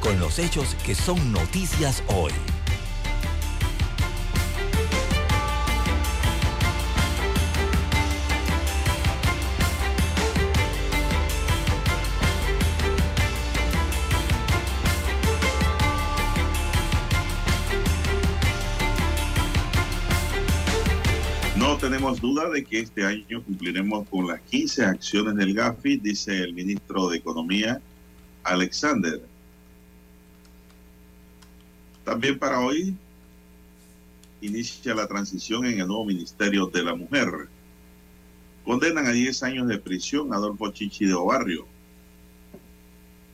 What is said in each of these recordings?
con los hechos que son noticias hoy. No tenemos duda de que este año cumpliremos con las 15 acciones del GAFI, dice el ministro de Economía, Alexander. También para hoy inicia la transición en el nuevo Ministerio de la Mujer. Condenan a 10 años de prisión a Adolfo Chichi de Obarrio.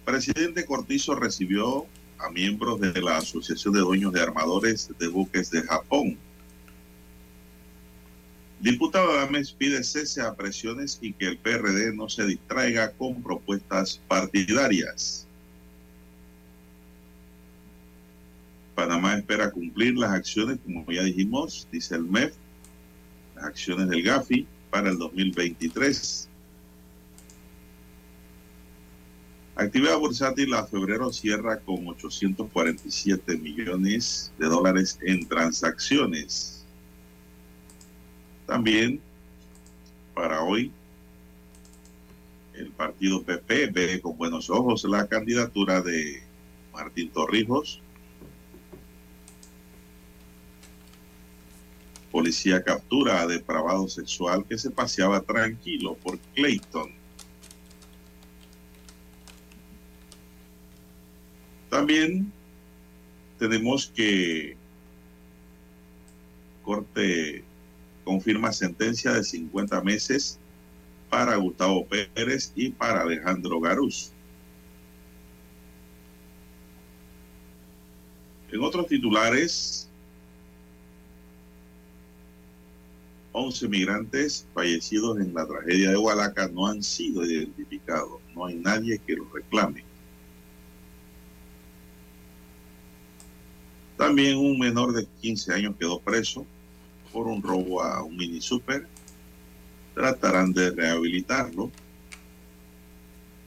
Presidente Cortizo recibió a miembros de la Asociación de Dueños de Armadores de Buques de Japón. Diputado Adames pide cese a presiones y que el PRD no se distraiga con propuestas partidarias. Panamá espera cumplir las acciones, como ya dijimos, dice el MEF, las acciones del GAFI para el 2023. Actividad bursátil a febrero cierra con 847 millones de dólares en transacciones. También para hoy, el partido PP ve con buenos ojos la candidatura de Martín Torrijos Policía captura a depravado sexual que se paseaba tranquilo por Clayton. También tenemos que Corte confirma sentencia de 50 meses para Gustavo Pérez y para Alejandro Garús. En otros titulares, 11 migrantes fallecidos en la tragedia de Hualaca no han sido identificados. No hay nadie que los reclame. También un menor de 15 años quedó preso por un robo a un mini super. Tratarán de rehabilitarlo.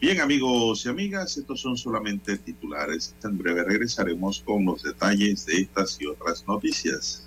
Bien amigos y amigas, estos son solamente titulares. En breve regresaremos con los detalles de estas y otras noticias.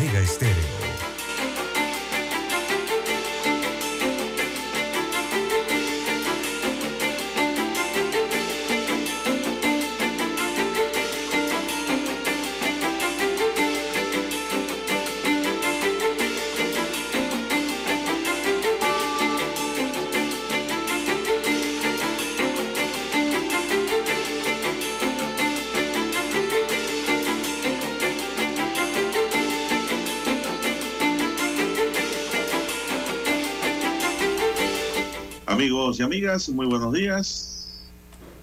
Omega Estéreo. Muy buenos días.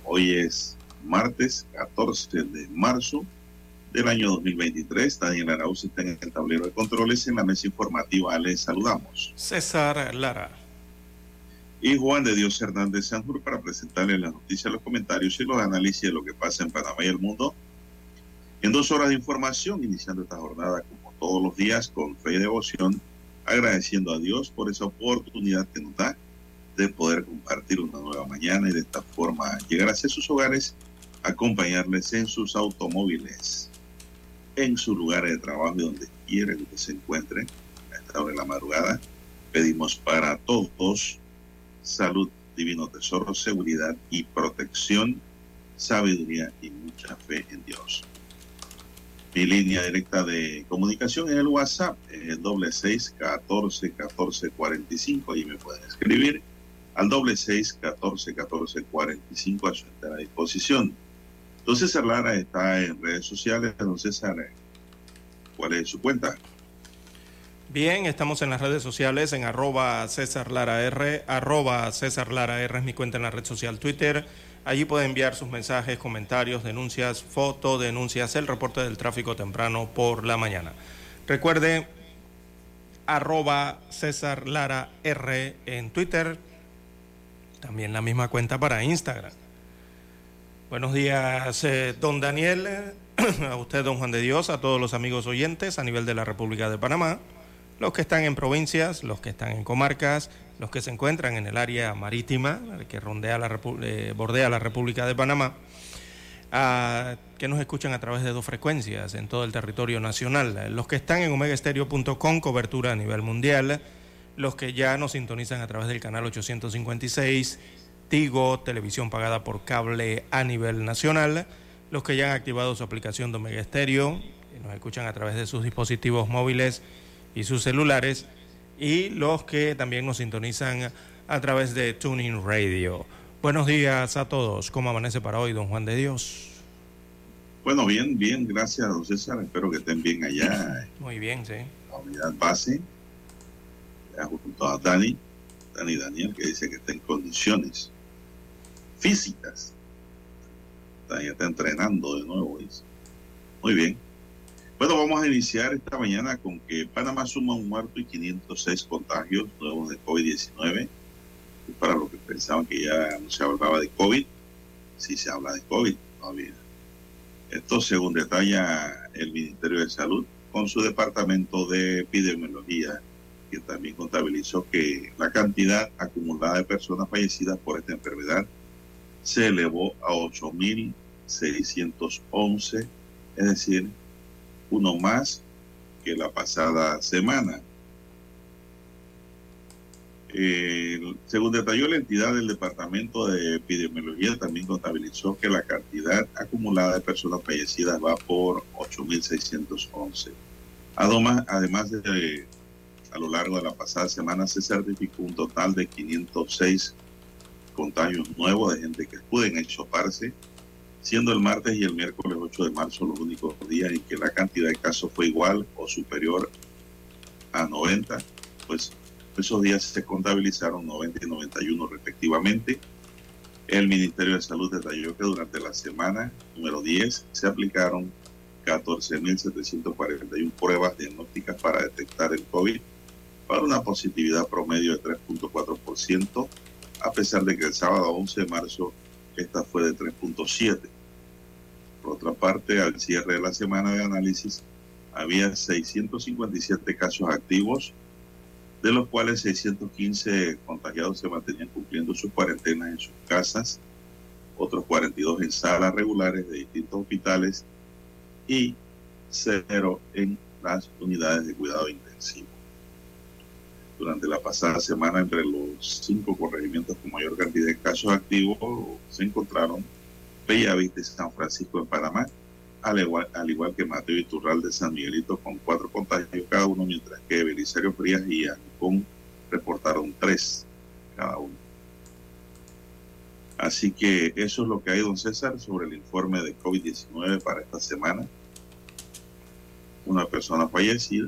Hoy es martes 14 de marzo del año 2023. Daniel Arauz está en el tablero de controles. En la mesa informativa les saludamos. César Lara. y Juan de Dios Hernández Sanjur para presentarles las noticias, los comentarios y los análisis de lo que pasa en Panamá y el mundo. En dos horas de información, iniciando esta jornada como todos los días con fe y devoción, agradeciendo a Dios por esa oportunidad que nos da de poder compartir una nueva mañana y de esta forma llegar hacia sus hogares, acompañarles en sus automóviles, en su lugar de trabajo y donde quieran que se encuentren a esta hora de la madrugada. Pedimos para todos salud, divino tesoro, seguridad y protección, sabiduría y mucha fe en Dios. Mi línea directa de comunicación es el WhatsApp, el doble seis catorce catorce cuarenta y cinco. Ahí me pueden escribir al doble seis catorce catorce cuarenta y cinco a su entera disposición. Entonces César Lara está en redes sociales. Entonces César, ¿cuál es su cuenta? Bien, estamos en las redes sociales en arroba César Lara R, arroba César Lara R es mi cuenta en la red social Twitter. Allí puede enviar sus mensajes, comentarios, denuncias, foto, denuncias, el reporte del tráfico temprano por la mañana. Recuerde, arroba César Lara R en Twitter, también la misma cuenta para Instagram. Buenos días, eh, don Daniel, a usted, don Juan de Dios, a todos los amigos oyentes a nivel de la República de Panamá los que están en provincias, los que están en comarcas, los que se encuentran en el área marítima que rondea la eh, bordea la República de Panamá, que nos escuchan a través de dos frecuencias en todo el territorio nacional, los que están en omegaestereo.com, cobertura a nivel mundial, los que ya nos sintonizan a través del canal 856, Tigo, televisión pagada por cable a nivel nacional, los que ya han activado su aplicación de Omega Estéreo, que nos escuchan a través de sus dispositivos móviles, y sus celulares y los que también nos sintonizan a través de Tuning Radio. Buenos días a todos. ¿Cómo amanece para hoy, don Juan de Dios? Bueno, bien, bien, gracias, don César. Espero que estén bien allá. Muy bien, sí. La unidad base, junto a Dani, Dani Daniel, que dice que está en condiciones físicas. Ya está entrenando de nuevo. Muy bien. Bueno, vamos a iniciar esta mañana con que Panamá suma un muerto y 506 contagios nuevos de COVID-19. Para los que pensaban que ya no se hablaba de COVID, sí se habla de COVID todavía. Esto según detalla el Ministerio de Salud con su departamento de epidemiología, que también contabilizó que la cantidad acumulada de personas fallecidas por esta enfermedad se elevó a 8.611, es decir, uno más que la pasada semana. según detalló la entidad del Departamento de Epidemiología, también contabilizó que la cantidad acumulada de personas fallecidas va por 8.611. Además, además de, a lo largo de la pasada semana se certificó un total de 506 contagios nuevos de gente que pueden exoparse siendo el martes y el miércoles 8 de marzo los únicos días en que la cantidad de casos fue igual o superior a 90, pues esos días se contabilizaron 90 y 91 respectivamente. El Ministerio de Salud detalló que durante la semana número 10 se aplicaron 14.741 pruebas diagnósticas para detectar el COVID, para una positividad promedio de 3.4%, a pesar de que el sábado 11 de marzo esta fue de 3.7. Por otra parte, al cierre de la semana de análisis, había 657 casos activos, de los cuales 615 contagiados se mantenían cumpliendo sus cuarentenas en sus casas, otros 42 en salas regulares de distintos hospitales y cero en las unidades de cuidado intensivo. Durante la pasada semana, entre los cinco corregimientos con mayor cantidad de casos activos, se encontraron Bellavista y San Francisco en Panamá, al igual, al igual que Mateo Iturral de San Miguelito con cuatro contagios cada uno, mientras que Belisario Frías y Ancón reportaron tres cada uno. Así que eso es lo que hay, don César, sobre el informe de COVID-19 para esta semana. Una persona fallecida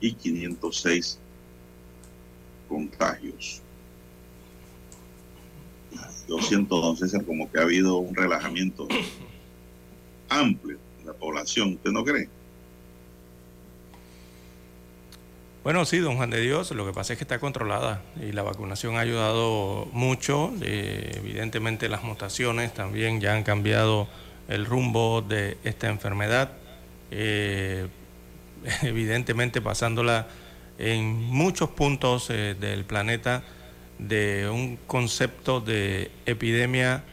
y 506 contagios. Yo siento, don César, como que ha habido un relajamiento amplio en la población. ¿Usted no cree? Bueno, sí, don Juan de Dios, lo que pasa es que está controlada y la vacunación ha ayudado mucho. Eh, evidentemente las mutaciones también ya han cambiado el rumbo de esta enfermedad, eh, evidentemente pasándola en muchos puntos eh, del planeta de un concepto de epidemia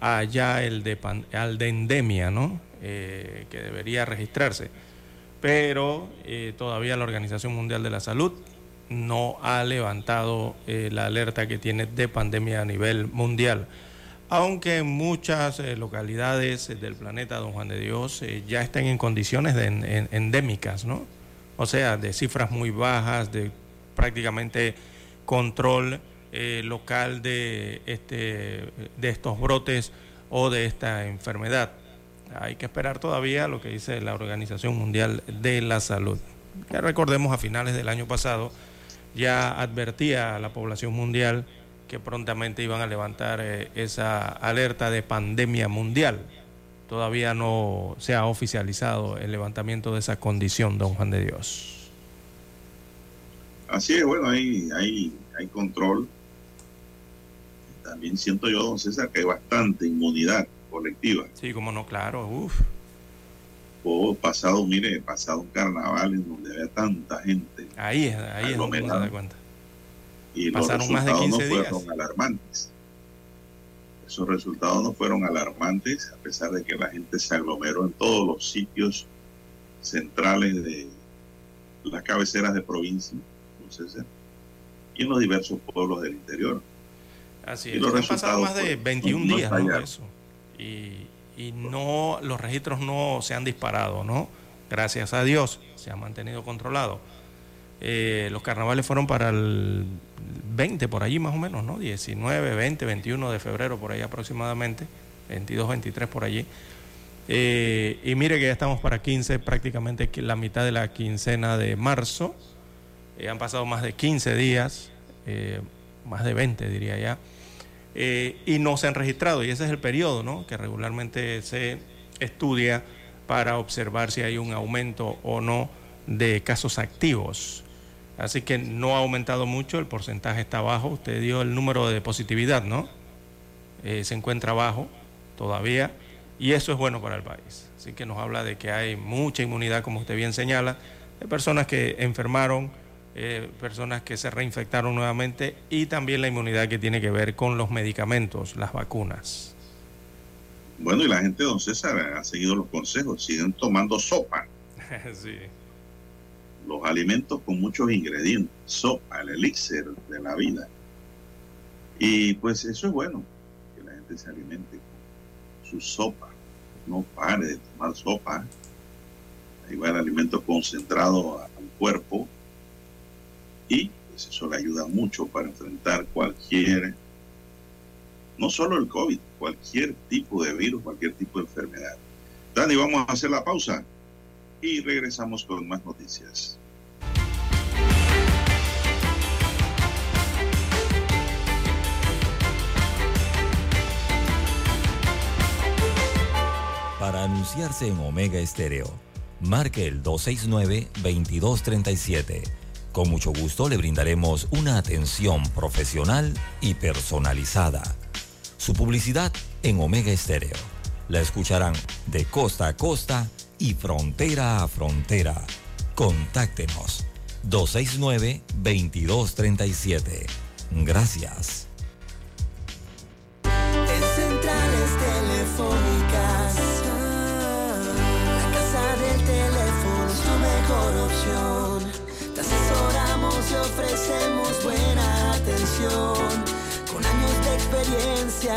allá el de, al de endemia, ¿no? que debería registrarse pero eh, todavía la Organización Mundial de la Salud no ha levantado eh, la alerta que tiene de pandemia a nivel mundial. Aunque en muchas eh, localidades del planeta Don Juan de Dios ya están en condiciones de endémicas, ¿no? O sea, de cifras muy bajas, de prácticamente control local de, este, de estos brotes o de esta enfermedad. Hay que esperar todavía lo que dice la Organización Mundial de la Salud. Recordemos a finales del año pasado ya advertía a la población mundial que prontamente iban a levantar eh, esa alerta de pandemia mundial. Todavía no se ha oficializado el levantamiento de esa condición, don Juan de Dios. Así es, bueno, hay, hay, hay control. También siento yo, don César, que hay bastante inmunidad colectiva. Sí, como no, claro, uff. O pasado, mire, pasado un carnaval en donde había tanta gente. Ahí es, ahí es donde se da cuenta. Y Pasaron los resultados más de 15 no fueron alarmantes. Esos resultados no fueron alarmantes, a pesar de que la gente se aglomeró en todos los sitios centrales de las cabeceras de provincia, entonces, y en los diversos pueblos del interior. Así es, y los han pasado más de 21 pues, días ¿no? eso y, no los registros no se han disparado, ¿no? Gracias a Dios se ha mantenido controlado. Eh, los carnavales fueron para el 20 por allí más o menos, ¿no? 19, 20, 21 de febrero por ahí aproximadamente, 22, 23 por allí. Eh, y mire que ya estamos para 15, prácticamente la mitad de la quincena de marzo. Eh, han pasado más de 15 días, más de 20 diría ya. Eh, y no se han registrado. Y ese es el periodo ¿no? que regularmente se estudia para observar si hay un aumento o no de casos activos. Así que no ha aumentado mucho, el porcentaje está bajo. Usted dio el número de positividad, ¿no? Eh, se encuentra bajo todavía y eso es bueno para el país. Así que nos habla de que hay mucha inmunidad, como usted bien señala, de personas que enfermaron eh, personas que se reinfectaron nuevamente y también la inmunidad que tiene que ver con los medicamentos, las vacunas. Bueno, y la gente, don César, ha seguido los consejos, siguen tomando sopa. sí. Los alimentos con muchos ingredientes, sopa, el elixir de la vida. Y pues eso es bueno, que la gente se alimente con su sopa, no pare de tomar sopa. Ahí va el alimento concentrado al cuerpo y pues, eso le ayuda mucho para enfrentar cualquier, no solo el COVID, cualquier tipo de virus, cualquier tipo de enfermedad. Dani, vamos a hacer la pausa y regresamos con más noticias. Para anunciarse en Omega Estéreo, marque el 269-2237 con mucho gusto le brindaremos una atención profesional y personalizada. Su publicidad en Omega Estéreo. La escucharán de costa a costa y frontera a frontera. Contáctenos 269-2237. Gracias. En centrales telefónicas, la casa del teléfono es tu mejor opción te ofrecemos buena atención. Con años de experiencia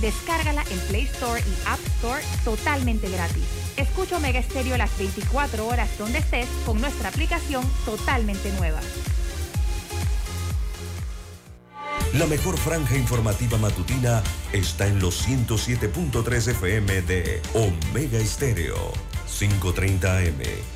Descárgala en Play Store y App Store totalmente gratis. Escucha Omega Estéreo las 24 horas donde estés con nuestra aplicación totalmente nueva. La mejor franja informativa matutina está en los 107.3 FM de Omega Estéreo, 530 AM.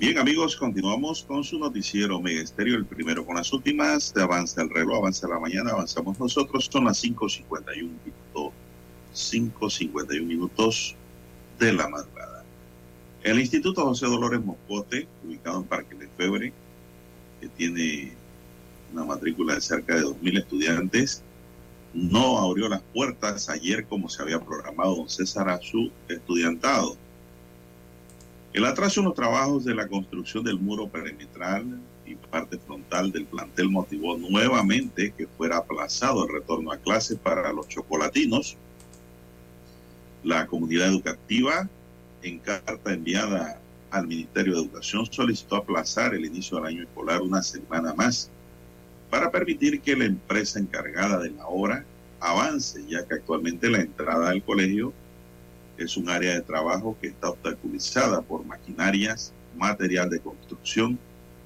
Bien amigos, continuamos con su noticiero Estéreo, el primero con las últimas, de avanza el reloj, avanza la mañana, avanzamos nosotros, son las 5.51 minutos, 5.51 minutos de la madrugada. El Instituto José Dolores Moscote, ubicado en Parque Lefebvre, que tiene una matrícula de cerca de 2.000 estudiantes, no abrió las puertas ayer como se había programado don César a su estudiantado. El atraso en los trabajos de la construcción del muro perimetral y parte frontal del plantel motivó nuevamente que fuera aplazado el retorno a clase para los chocolatinos. La comunidad educativa, en carta enviada al Ministerio de Educación, solicitó aplazar el inicio del año escolar una semana más para permitir que la empresa encargada de la obra avance, ya que actualmente la entrada al colegio es un área de trabajo que está obstaculizada por maquinarias, material de construcción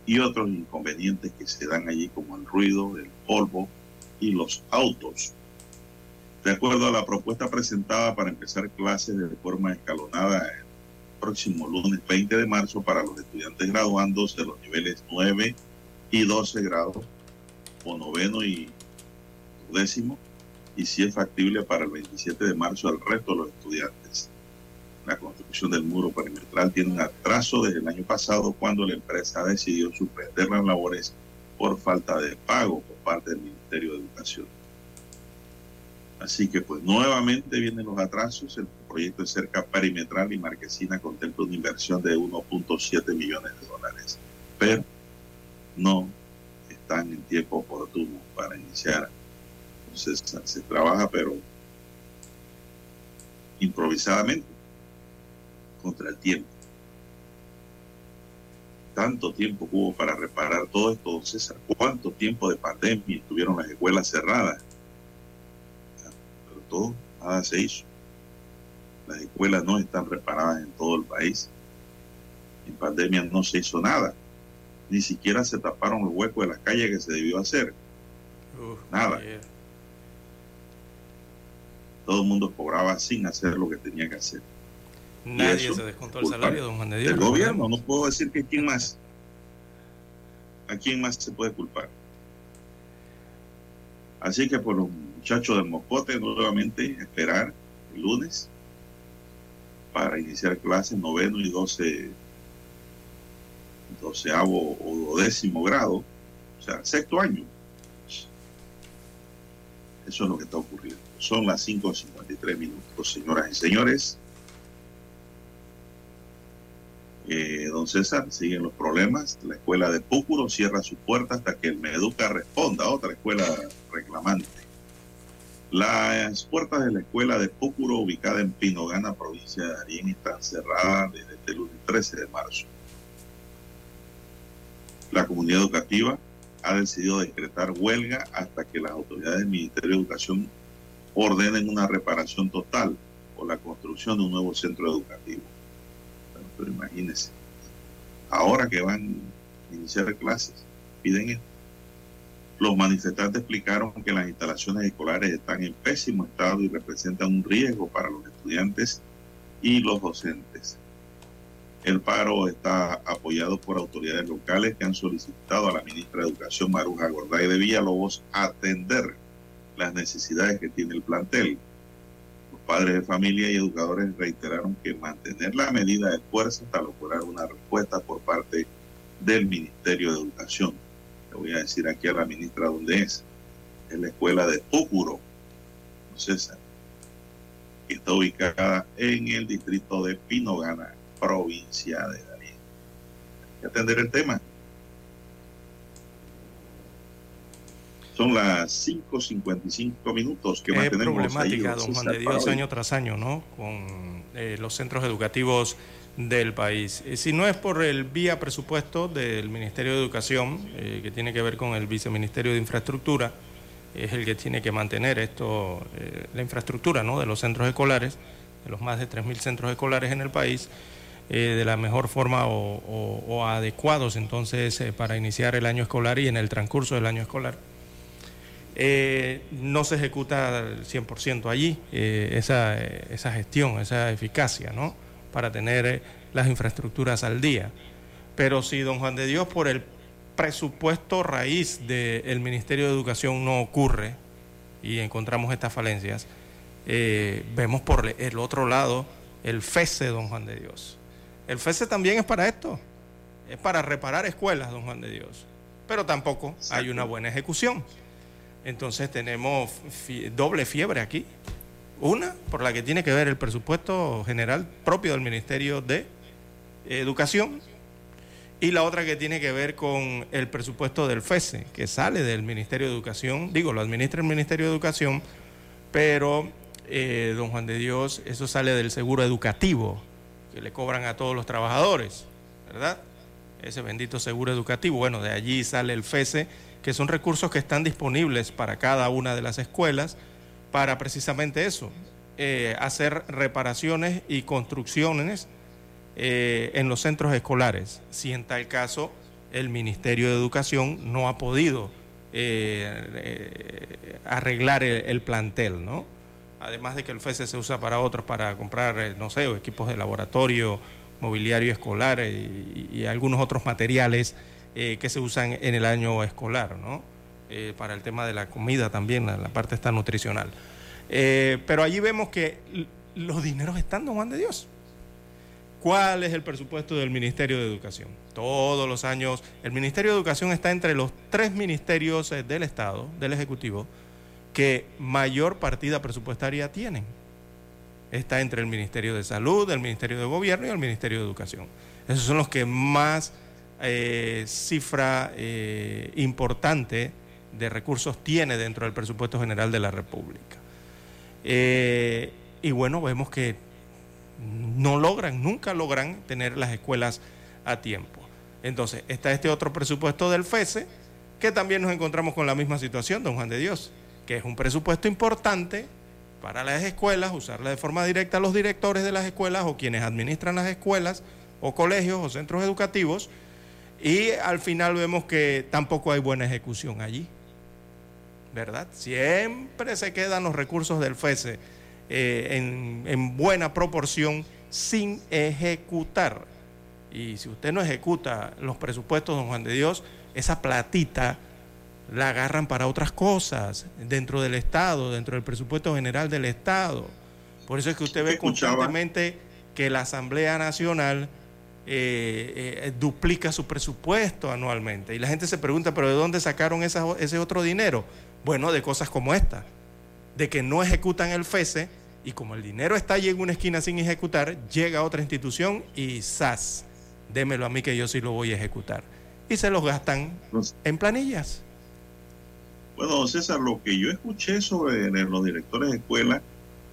y otros inconvenientes que se dan allí como el ruido, el polvo y los autos. De acuerdo a la propuesta presentada para empezar clases de forma escalonada el próximo lunes 20 de marzo para los estudiantes graduandos de los niveles 9 y 12 grados o noveno y décimo y si es factible para el 27 de marzo al resto de los estudiantes. La construcción del muro perimetral tiene un atraso desde el año pasado cuando la empresa decidió suspender las labores por falta de pago por parte del Ministerio de Educación. Así que pues nuevamente vienen los atrasos. El proyecto de cerca perimetral y marquesina contempla una inversión de 1.7 millones de dólares. Pero no están en tiempo oportuno para iniciar entonces se trabaja, pero improvisadamente, contra el tiempo. Tanto tiempo hubo para reparar todo esto, don César. ¿Cuánto tiempo de pandemia estuvieron las escuelas cerradas? Pero todo, nada se hizo. Las escuelas no están reparadas en todo el país. En pandemia no se hizo nada. Ni siquiera se taparon los huecos de las calles que se debió hacer. Nada. Todo el mundo cobraba sin hacer lo que tenía que hacer. Nadie eso, se descontó el salario, don Juan de Dios. El gobierno, no puedo decir que quién más. ¿A quién más se puede culpar? Así que por los muchachos del Mocote, nuevamente esperar el lunes para iniciar clases noveno y doce, doceavo o décimo grado, o sea, sexto año. Eso es lo que está ocurriendo. Son las 5.53 minutos, señoras y señores. Eh, don César, siguen los problemas. La escuela de Púcuro cierra su puerta hasta que el Meduca responda otra escuela reclamante. Las puertas de la escuela de Púcuro, ubicada en Pinogana, provincia de Darién, están cerradas desde este lunes 13 de marzo. La comunidad educativa ha decidido decretar huelga hasta que las autoridades del Ministerio de Educación ordenen una reparación total o la construcción de un nuevo centro educativo. Pero, pero imagínense, ahora que van a iniciar clases, piden esto. Los manifestantes explicaron que las instalaciones escolares están en pésimo estado y representan un riesgo para los estudiantes y los docentes. El paro está apoyado por autoridades locales que han solicitado a la ministra de Educación, Maruja Gorday de Villalobos, atender las necesidades que tiene el plantel. Los padres de familia y educadores reiteraron que mantener la medida de fuerza hasta lograr una respuesta por parte del Ministerio de Educación. Le voy a decir aquí a la ministra dónde es. Es la escuela de Púcuro, César, que está ubicada en el distrito de Pinogana, provincia de Darién. Hay que atender el tema. Son las 5.55 minutos que es mantenemos problemática, ahí, don Juan de Dios, año tras año, ¿no? Con eh, los centros educativos del país. Eh, si no es por el vía presupuesto del Ministerio de Educación, eh, que tiene que ver con el Viceministerio de Infraestructura, es el que tiene que mantener esto, eh, la infraestructura, ¿no? De los centros escolares, de los más de 3.000 centros escolares en el país, eh, de la mejor forma o, o- o adecuados entonces para iniciar el año escolar y en el transcurso del año escolar. Eh, no se ejecuta al 100% allí eh, esa, eh, esa gestión, esa eficacia, ¿no? Para tener las infraestructuras al día. Pero si don Juan de Dios por el presupuesto raíz del Ministerio de Educación no ocurre y encontramos estas falencias, eh, vemos por el otro lado el FESE, don Juan de Dios. El FESE también es para esto, es para reparar escuelas, don Juan de Dios. Pero tampoco hay una buena ejecución. Entonces tenemos doble fiebre aquí. Una, por la que tiene que ver el presupuesto general propio del Ministerio de Educación, y la otra que tiene que ver con el presupuesto del FESE, que sale del Ministerio de Educación, digo, lo administra el Ministerio de Educación, pero, eh, don Juan de Dios, eso sale del seguro educativo que le cobran a todos los trabajadores, ¿verdad? Ese bendito seguro educativo. Bueno, de allí sale el FESE, que son recursos que están disponibles para cada una de las escuelas para precisamente eso, eh, hacer reparaciones y construcciones eh, en los centros escolares, si en tal caso el Ministerio de Educación no ha podido eh, arreglar el, el plantel, ¿no? Además de que el FESE se usa para otros, para comprar, no sé, equipos de laboratorio, mobiliario escolar y algunos otros materiales eh, que se usan en el año escolar, ¿no? Eh, para el tema de la comida también, la, parte está nutricional. Eh, pero allí vemos que los dineros están, don Juan de Dios. ¿Cuál es el presupuesto del Ministerio de Educación? Todos los años, el Ministerio de Educación está entre los tres ministerios del Estado, del Ejecutivo, que mayor partida presupuestaria tienen. Está entre el Ministerio de Salud, el Ministerio de Gobierno y el Ministerio de Educación. Esos son los que más eh, cifra eh, importante de recursos tiene dentro del presupuesto general de la República. Eh, y bueno, vemos que no logran, nunca logran tener las escuelas a tiempo. Entonces, está este otro presupuesto del FESE, que también nos encontramos con la misma situación, don Juan de Dios, que es un presupuesto importante para las escuelas, usarla de forma directa a los directores de las escuelas o quienes administran las escuelas o colegios o centros educativos, y al final vemos que tampoco hay buena ejecución allí. ¿Verdad? Siempre se quedan los recursos del FESE eh, en, en buena proporción sin ejecutar. Y si usted no ejecuta los presupuestos, don Juan de Dios, esa platita la agarran para otras cosas dentro del Estado, dentro del presupuesto general del Estado. Por eso es que usted ve Escuchaba. constantemente que la Asamblea Nacional eh, eh, duplica su presupuesto anualmente. Y la gente se pregunta, ¿pero de dónde sacaron esa- ese otro dinero? Bueno, de cosas como esta, de que no ejecutan el FESE y como el dinero está allí en una esquina sin ejecutar, llega otra institución y ¡zas! Démelo a mí que yo sí lo voy a ejecutar. Y se los gastan Entonces, en planillas. Bueno, César, lo que yo escuché sobre los directores de escuela,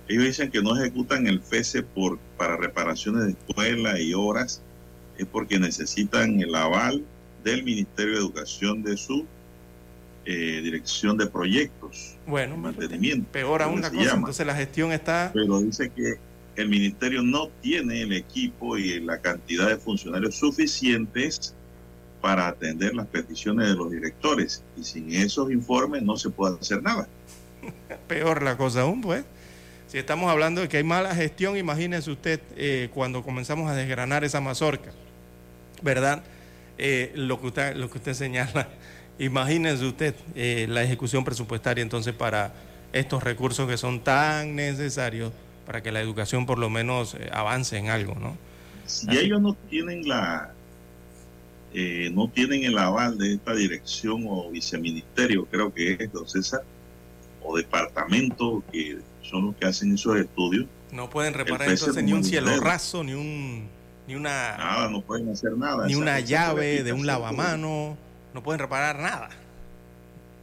ellos dicen que no ejecutan el FESE por, para reparaciones de escuela y horas, es porque necesitan el aval del Ministerio de Educación de su eh, dirección de proyectos, Bueno, mantenimiento. peor aún la cosa. llama. Entonces la gestión está... Pero dice que el ministerio no tiene el equipo y la cantidad de funcionarios suficientes para atender las peticiones de los directores. Y sin esos informes no se puede hacer nada. peor la cosa aún, pues. Si estamos hablando de que hay mala gestión, imagínese usted eh, cuando comenzamos a desgranar esa mazorca, ¿verdad? Eh, lo, que usted, lo que usted señala, imagínese usted eh, la ejecución presupuestaria entonces para estos recursos que son tan necesarios para que la educación por lo menos avance en algo, ¿no? Si ellos no tienen la no tienen el aval de esta dirección o viceministerio, creo que es, don César, o departamento que son los que hacen esos estudios. No pueden reparar entonces ni un cielo raso, ni un ni una nada, no pueden hacer nada. Ni una llave de un lavamano, no pueden reparar nada.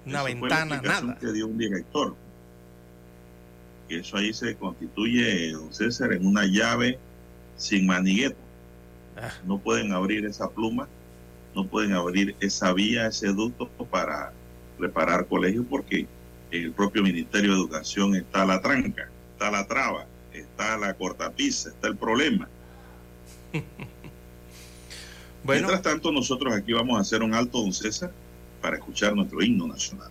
Una ventana, nada. Que dio un director. Eso ahí se constituye, don César, en una llave sin manigueta. Ah. No pueden abrir esa pluma, no pueden abrir esa vía, ese ducto para reparar colegios porque el propio Ministerio de Educación está la tranca, está la traba, está la cortapisa, está el problema. Mientras tanto, nosotros aquí vamos a hacer un alto, don César, para escuchar nuestro himno nacional.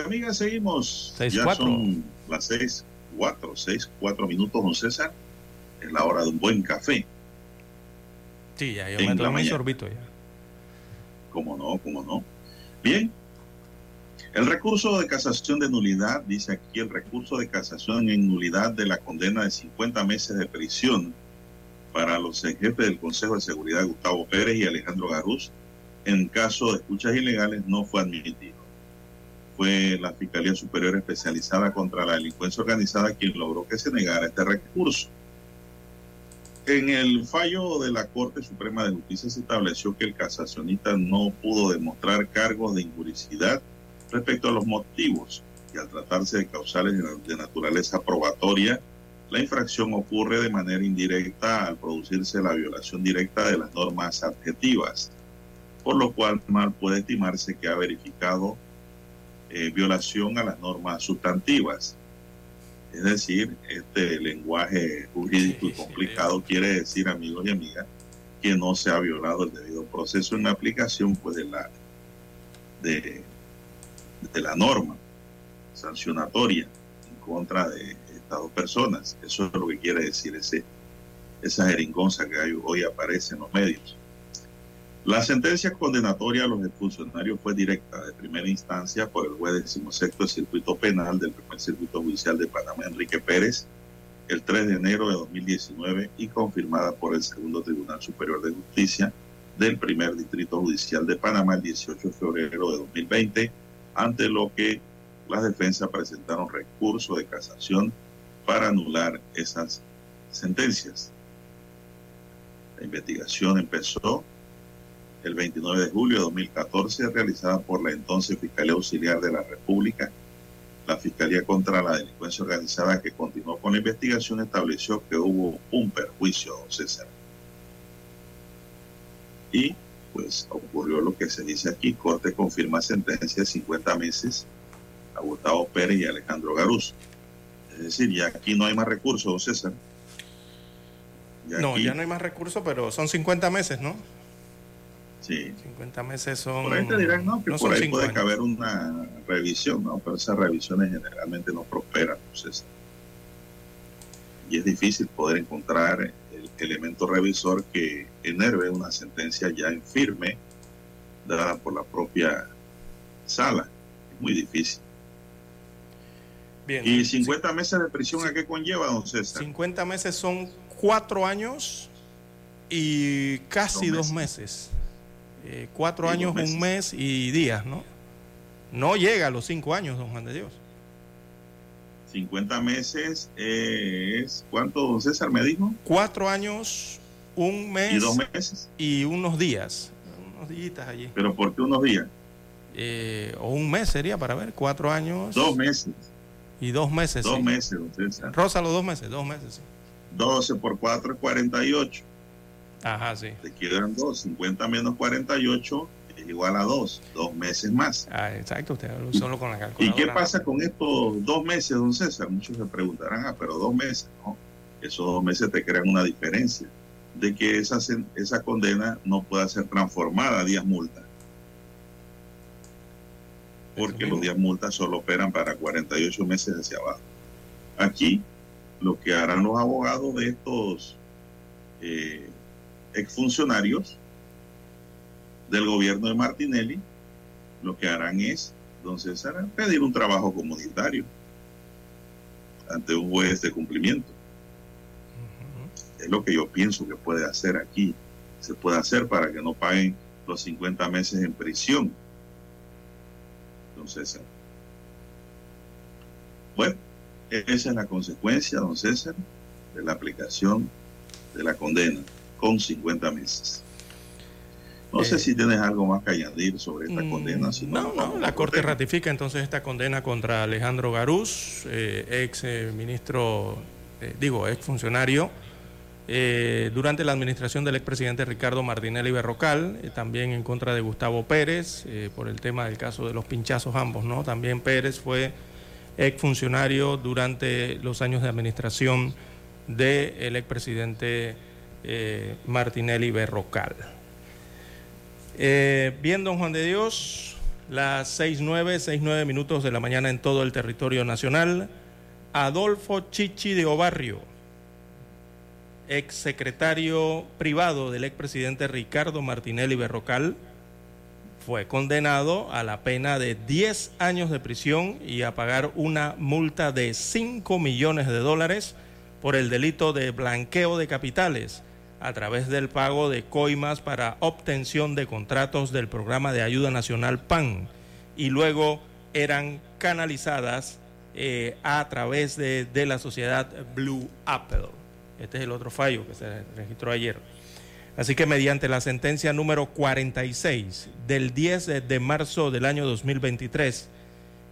Amigos y amigas, seguimos. ya son las seis, cuatro, seis, cuatro minutos, don César. Es la hora de un buen café. Sí, ya, yo me tomé sorbito ya. Cómo no, cómo no. Bien. El recurso de casación de nulidad, dice aquí el recurso de casación en nulidad de la condena de 50 meses de prisión para los jefes del Consejo de Seguridad Gustavo Pérez y Alejandro Garús en caso de escuchas ilegales no fue admitido. Fue la Fiscalía Superior Especializada contra la Delincuencia Organizada quien logró que se negara este recurso. En el fallo de la Corte Suprema de Justicia se estableció que el casacionista no pudo demostrar cargos de injuricidad respecto a los motivos y al tratarse de causales de naturaleza probatoria, la infracción ocurre de manera indirecta al producirse la violación directa de las normas adjetivas, por lo cual mal puede estimarse que ha verificado eh, violación a las normas sustantivas. Es decir, este lenguaje jurídico y complicado quiere decir, amigos y amigas, que no se ha violado el debido proceso en aplicación pues, de, la, de, de la norma sancionatoria en contra de estas dos personas. Eso es lo que quiere decir ese, esa jeringonza que hoy aparece en los medios. La sentencia condenatoria a los funcionarios fue directa de primera instancia por el juez decimosexto circuito penal del primer circuito judicial de Panamá, Enrique Pérez, el 3 de enero de 2019 y confirmada por el segundo Tribunal Superior de Justicia del primer distrito judicial de Panamá el 18 de febrero de 2020, ante lo que las defensas presentaron recurso de casación para anular esas sentencias. La investigación empezó el 29 de julio de 2014, realizada por la entonces Fiscalía Auxiliar de la República. La Fiscalía contra la Delincuencia Organizada, que continuó con la investigación, estableció que hubo un perjuicio, César. Y pues ocurrió lo que se dice aquí, Corte confirma sentencia de 50 meses a Gustavo Pérez y Alejandro Garuz. Es decir, ya aquí no hay más recursos, César. no, ya no hay más recursos, pero son 50 meses, ¿no? Sí. 50 meses son. Por ahí te dirán, no, que por ahí puede caber una revisión, ¿no? Pero esas revisiones generalmente no prosperan, César. Y es difícil poder encontrar el elemento revisor que enerve una sentencia ya en firme, dada por la propia sala. Es muy difícil. Bien, ¿Y 50 meses de prisión a qué conlleva, don César? 50 meses son cuatro años y casi dos meses. Eh, cuatro años, un mes y días, ¿no? No llega a los cinco años, don Juan de Dios. 50 meses es. ¿Cuánto, don César me dijo? Cuatro años, un mes. ¿Y dos meses? Y unos días. Unos días allí. ¿Pero por qué unos días? Eh, o un mes sería para ver, cuatro años. Dos meses. Y dos meses. Dos meses, don César. Rosa, los dos meses, dos meses, sí. 12 por 4 es 48. Ajá, sí. Te quedan 2, 50 menos 48 es igual a 2, dos meses más. Ah, exacto, usted solo con la calculadora. ¿Y qué pasa con estos dos meses, don César? Muchos se preguntarán, ah, pero dos meses, ¿no? Esos dos meses te crean una diferencia de que esa, esa condena no pueda ser transformada a días multa. Porque los días multa solo operan para 48 meses hacia abajo. Aquí, lo que harán los abogados de estos eh, exfuncionarios del gobierno de Martinelli, lo que harán es, don César, pedir un trabajo comunitario ante un juez de cumplimiento. Es lo que yo pienso que puede hacer aquí. Se puede hacer para que no paguen los 50 meses en prisión. Don César. Bueno, esa es la consecuencia, don César, de la aplicación de la condena con 50 meses. No sé si tienes algo más que añadir sobre esta condena. Si no, no, la Corte ratifica entonces esta condena contra Alejandro Garús, eh, ex eh, ministro, eh, digo, ex funcionario, durante la administración del expresidente Ricardo Martinelli Berrocal, también en contra de Gustavo Pérez, por el tema del caso de los pinchazos ambos, ¿no? También Pérez fue ex funcionario durante los años de administración del expresidente Martinelli Berrocal. Eh, bien, don Juan de Dios, las 6.9, 6.9 minutos de la mañana en todo el territorio nacional. Adolfo Chichi de Obarrio, ex secretario privado del expresidente Ricardo Martinelli Berrocal, fue condenado a la pena de 10 años de prisión y a pagar una multa de 5 millones de dólares por el delito de blanqueo de capitales a través del pago de coimas para obtención de contratos del programa de ayuda nacional PAN y luego eran canalizadas eh, a través de, de la sociedad Blue Apple. Este es el otro fallo que se registró ayer. Así que mediante la sentencia número 46 del 10 de marzo del año 2023,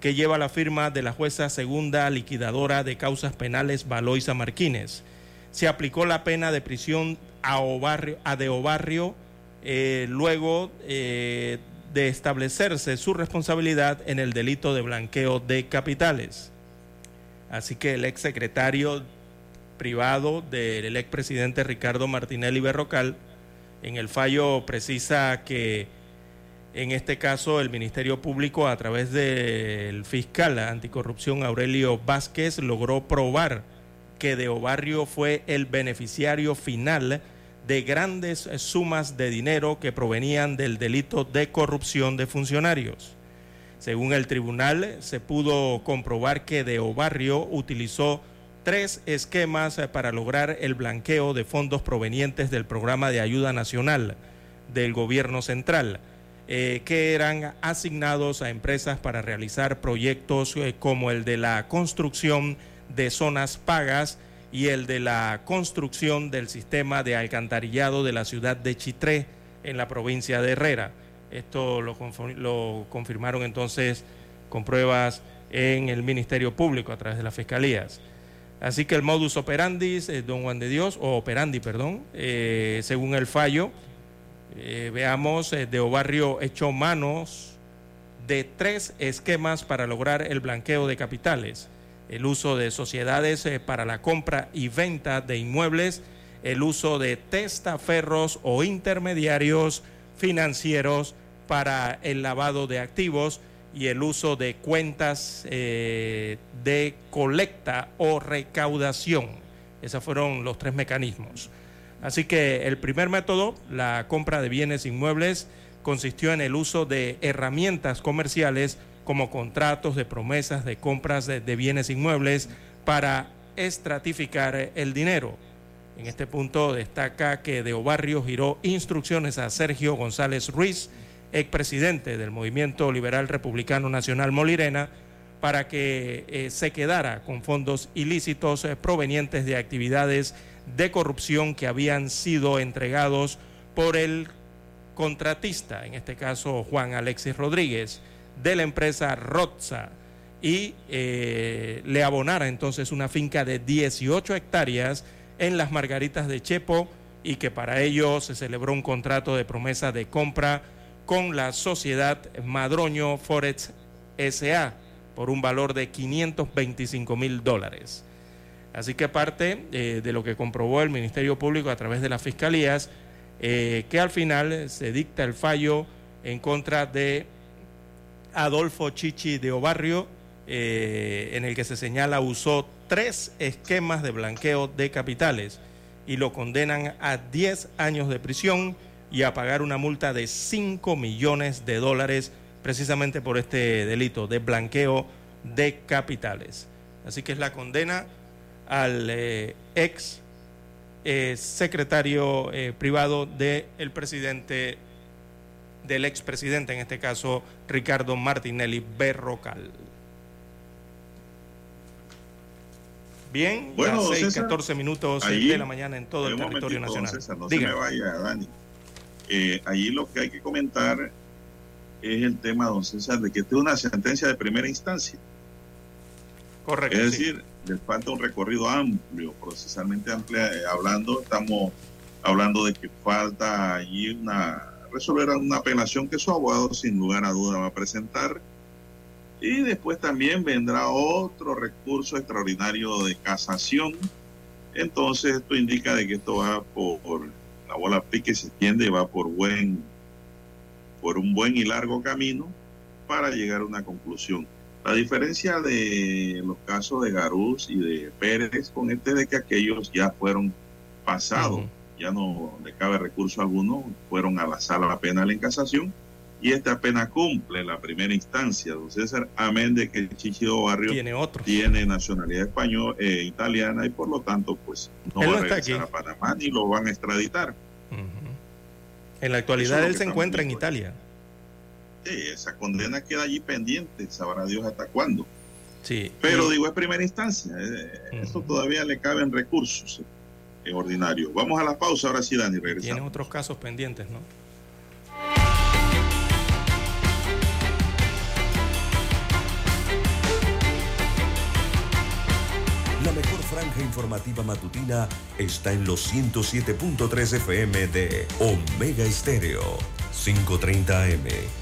que lleva la firma de la jueza segunda liquidadora de causas penales Valoisa Martínez, se aplicó la pena de prisión a, De Obarrio eh, luego eh, de establecerse su responsabilidad en el delito de blanqueo de capitales. Así que el exsecretario privado del expresidente Ricardo Martinelli Berrocal en el fallo precisa que en este caso el Ministerio Público a través del fiscal anticorrupción Aurelio Vázquez logró probar que De Obarrio fue el beneficiario final de grandes sumas de dinero que provenían del delito de corrupción de funcionarios. Según el tribunal, se pudo comprobar que De Obarrio utilizó tres esquemas para lograr el blanqueo de fondos provenientes del programa de ayuda nacional del gobierno central, eh, que eran asignados a empresas para realizar proyectos eh, como el de la construcción de zonas pagas y el de la construcción del sistema de alcantarillado de la ciudad de Chitré en la provincia de Herrera. Esto lo, confirmaron entonces con pruebas en el Ministerio Público a través de las fiscalías. Así que el modus operandi, eh, don Juan de Dios, o operandi, perdón, eh, según el fallo, eh, veamos, de Obarrio echó manos de tres esquemas para lograr el blanqueo de capitales, el uso de sociedades para la compra y venta de inmuebles, el uso de testaferros o intermediarios financieros para el lavado de activos, y el uso de cuentas eh, de colecta o recaudación. Esos fueron los tres mecanismos. Así que el primer método, la compra de bienes inmuebles, consistió en el uso de herramientas comerciales como contratos de promesas de compras de, bienes inmuebles para estratificar el dinero. En este punto destaca que De Obarrio giró instrucciones a Sergio González Ruiz, expresidente del Movimiento Liberal Republicano Nacional Molirena, para que eh, se quedara con fondos ilícitos eh, provenientes de actividades de corrupción que habían sido entregados por el contratista, en este caso Juan Alexis Rodríguez, de la empresa Rotza, y eh, le abonara entonces una finca de 18 hectáreas en las Margaritas de Chepo y que para ello se celebró un contrato de promesa de compra con la sociedad Madroño Forex SA por un valor de 525 mil dólares. Así que parte eh, de lo que comprobó el Ministerio Público a través de las fiscalías, eh, que al final se dicta el fallo en contra de Adolfo Chichi de Obarrio, eh, en el que se señala usó tres esquemas de blanqueo de capitales y lo condenan a 10 años de prisión y a pagar una multa de 5 millones de dólares precisamente por este delito de blanqueo de capitales. Así que es la condena al eh, ex eh, secretario privado del presidente, del expresidente, en este caso Ricardo Martinelli Berrocal. Bien, Bueno, las 6, César, 14 minutos de la mañana en todo el territorio nacional. César, no se Diga. me vaya, Dani. Eh, allí lo que hay que comentar es el tema, don César, de que esta es una sentencia de primera instancia. Correcto. Es sí. decir, les falta un recorrido amplio, procesalmente amplio, eh, hablando, estamos hablando de que falta allí una resolver una apelación que su abogado sin lugar a duda va a presentar. Y después también vendrá otro recurso extraordinario de casación. Entonces esto indica de que esto va por, por la bola pique se extiende y va por buen por un buen y largo camino para llegar a una conclusión. La diferencia de los casos de Garús y de Pérez con este de que aquellos ya fueron pasados. Ya no le cabe recurso alguno, fueron a la sala penal en casación y esta pena cumple la primera instancia, don César, amén de que Chichido Barrio Tiene otro. tiene nacionalidad española, eh, italiana y por lo tanto pues no Él va no a regresar a Panamá ni lo van a extraditar. En la actualidad es él se encuentra en. Italia. esa condena queda allí pendiente, sabrá Dios hasta cuándo. Sí. Pero digo, es primera instancia, eh, eso todavía le caben recursos eh, ordinarios. Vamos a la pausa, ahora sí, Dani, regresamos. Tienen otros casos pendientes, ¿no? La mejor franja informativa matutina está en los 107.3 FM de Omega Estéreo, 530 AM.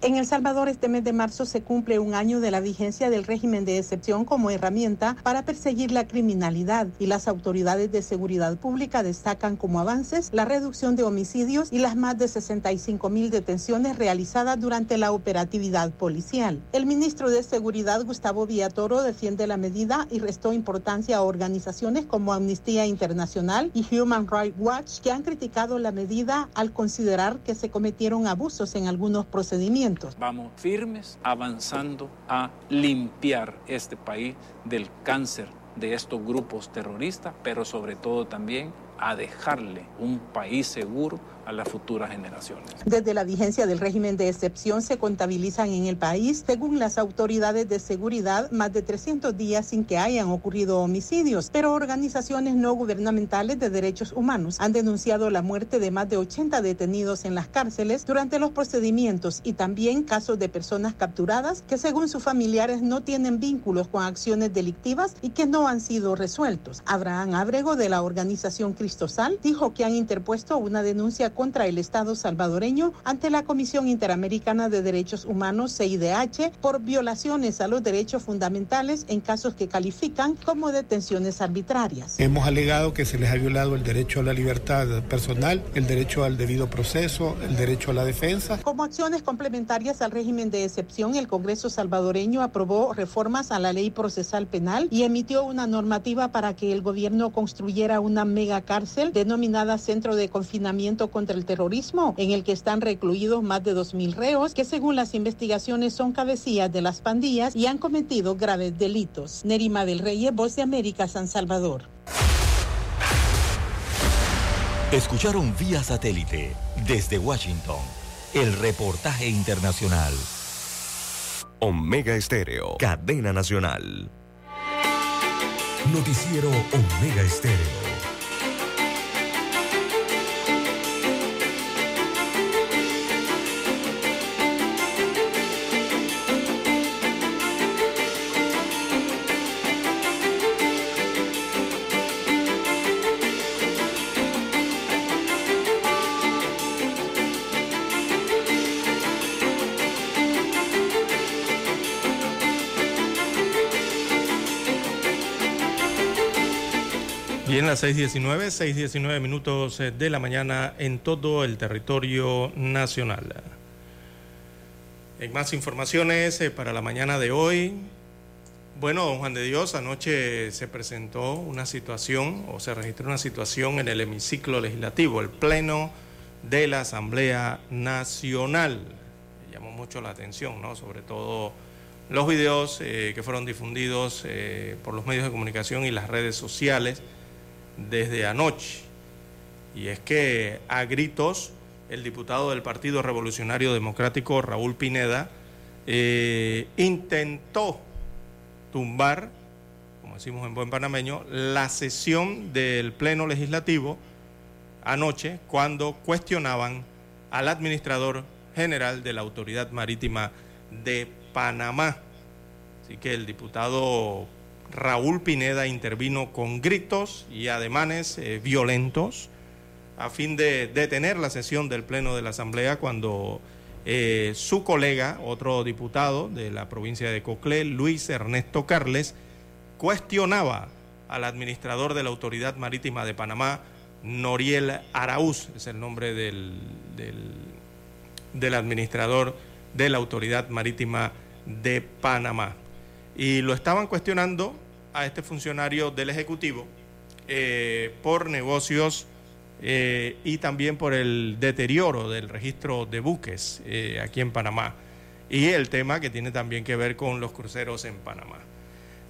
En El Salvador este mes de marzo se cumple un año de la vigencia del régimen de excepción como herramienta para perseguir la criminalidad y las autoridades de seguridad pública destacan como avances la reducción de homicidios y las más de 65 mil detenciones realizadas durante la operatividad policial. El ministro de Seguridad Gustavo Villatoro defiende la medida y restó importancia a organizaciones como Amnistía Internacional y Human Rights Watch que han criticado la medida al considerar que se cometieron abusos en algunos procedimientos. Vamos firmes avanzando a limpiar este país del cáncer de estos grupos terroristas, pero sobre todo también a dejarle un país seguro a las futuras generaciones. Desde la vigencia del régimen de excepción se contabilizan en el país, según las autoridades de seguridad, más de 300 días sin que hayan ocurrido homicidios, pero organizaciones no gubernamentales de derechos humanos han denunciado la muerte de más de 80 detenidos en las cárceles durante los procedimientos y también casos de personas capturadas que según sus familiares no tienen vínculos con acciones delictivas y que no han sido resueltos. Abraham Abrego de la organización Cristosal dijo que han interpuesto una denuncia contra el Estado salvadoreño ante la Comisión Interamericana de Derechos Humanos, CIDH, por violaciones a los derechos fundamentales en casos que califican como detenciones arbitrarias. Hemos alegado que se les ha violado el derecho a la libertad personal, el derecho al debido proceso, el derecho a la defensa. Como acciones complementarias al régimen de excepción, el Congreso salvadoreño aprobó reformas a la ley procesal penal y emitió una normativa para que el gobierno construyera una mega cárcel denominada Centro de Confinamiento contra el terrorismo, en el que están recluidos más de 2.000 reos que según las investigaciones son cabecillas de las pandillas y han cometido graves delitos. Nerima del Rey, Voz de América, San Salvador. Escucharon vía satélite desde Washington el reportaje internacional. Omega Estéreo, cadena nacional. Noticiero Omega Estéreo. Las 6.19, 6.19 minutos eh, de la mañana en todo el territorio nacional. En más informaciones eh, para la mañana de hoy. Bueno, don Juan de Dios, anoche se presentó una situación o se registró una situación en el hemiciclo legislativo, el Pleno de la Asamblea Nacional. Llamó mucho la atención, ¿no? Sobre todo los videos eh, que fueron difundidos por los medios de comunicación y las redes sociales desde anoche. Y es que a gritos el diputado del Partido Revolucionario Democrático, Raúl Pineda, eh, intentó tumbar, como decimos en buen panameño, la sesión del Pleno Legislativo anoche cuando cuestionaban al administrador general de la Autoridad Marítima de Panamá. Así que el diputado Raúl Pineda intervino con gritos y ademanes eh, violentos a fin de detener la sesión del Pleno de la Asamblea cuando Eh, su colega, otro diputado de la provincia de Coclé, Luis Ernesto Carles, cuestionaba al administrador de la Autoridad Marítima de Panamá, Noriel Araúz, es el nombre del, del, administrador de la Autoridad Marítima de Panamá. Y lo estaban cuestionando a este funcionario del Ejecutivo eh, por negocios eh, y también por el deterioro del registro de buques eh, aquí en Panamá y el tema que tiene también que ver con los cruceros en Panamá.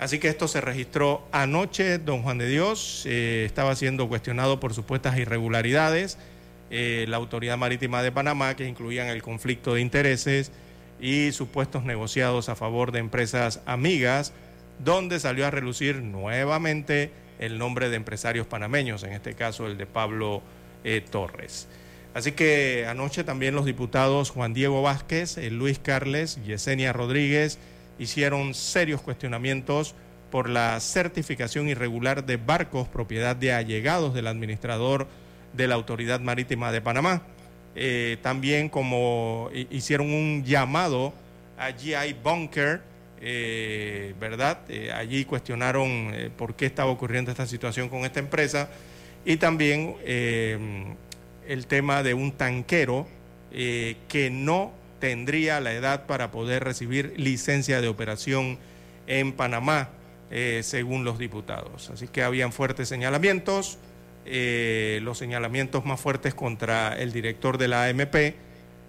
Así que esto se registró anoche. Don Juan de Dios estaba siendo cuestionado por supuestas irregularidades. La Autoridad Marítima de Panamá, que incluían el conflicto de intereses y supuestos negociados a favor de empresas amigas, donde salió a relucir nuevamente el nombre de empresarios panameños, en este caso el de Pablo eh, Torres. Así que anoche también los diputados Juan Diego Vázquez, Luis Carles, Yesenia Rodríguez, hicieron serios cuestionamientos por la certificación irregular de barcos propiedad de allegados del administrador de la Autoridad Marítima de Panamá. Eh, también como hicieron un llamado a GI Bunker, eh, ¿verdad? Eh, allí cuestionaron por qué estaba ocurriendo esta situación con esta empresa y también el tema de un tanquero que no tendría la edad para poder recibir licencia de operación en Panamá, según los diputados. Así que habían fuertes señalamientos, eh, los señalamientos más fuertes contra el director de la AMP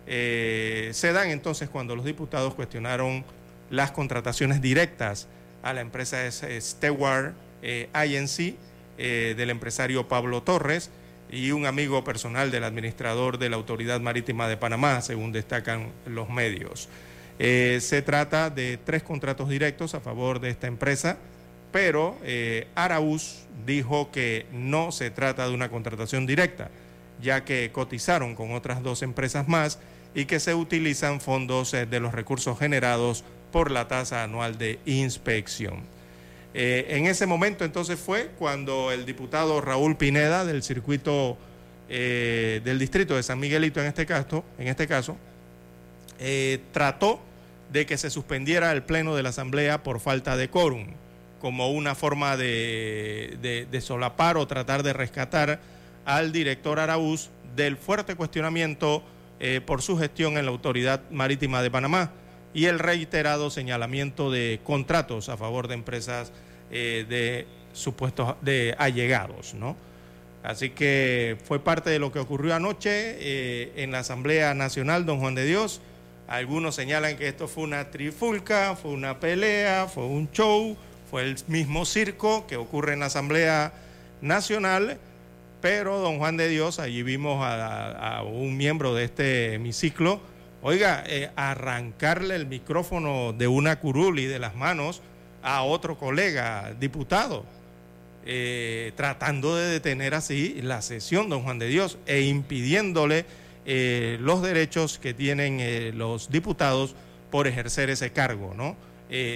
eh, se dan entonces cuando los diputados cuestionaron las contrataciones directas a la empresa Stewart INC del empresario Pablo Torres, y un amigo personal del administrador de la Autoridad Marítima de Panamá, según destacan los medios. Eh, se trata de tres contratos directos a favor de esta empresa, pero eh, Araúz dijo que no se trata de una contratación directa, ya que cotizaron con otras dos empresas más y que se utilizan fondos eh, de los recursos generados por la tasa anual de inspección. Eh, en ese momento entonces fue cuando el diputado Raúl Pineda del circuito eh, del distrito de San Miguelito en este caso, en este caso trató de que se suspendiera el pleno de la Asamblea por falta de quórum, como una forma de, solapar o tratar de rescatar al director Araúz del fuerte cuestionamiento por su gestión en la Autoridad Marítima de Panamá y el reiterado señalamiento de contratos a favor de empresas eh, de supuestos de allegados, ¿no? Así que fue parte de lo que ocurrió anoche eh, en la Asamblea Nacional, don Juan de Dios. Algunos señalan que esto fue una trifulca, fue una pelea, fue un show, fue el mismo circo que ocurre en la Asamblea Nacional, pero don Juan de Dios, allí vimos a, un miembro de este hemiciclo Oiga, eh, arrancarle el micrófono de una curuli de las manos a otro colega diputado, eh, tratando de detener así la sesión, don Juan de Dios, e impidiéndole eh, los derechos que tienen los diputados por ejercer ese cargo, ¿no?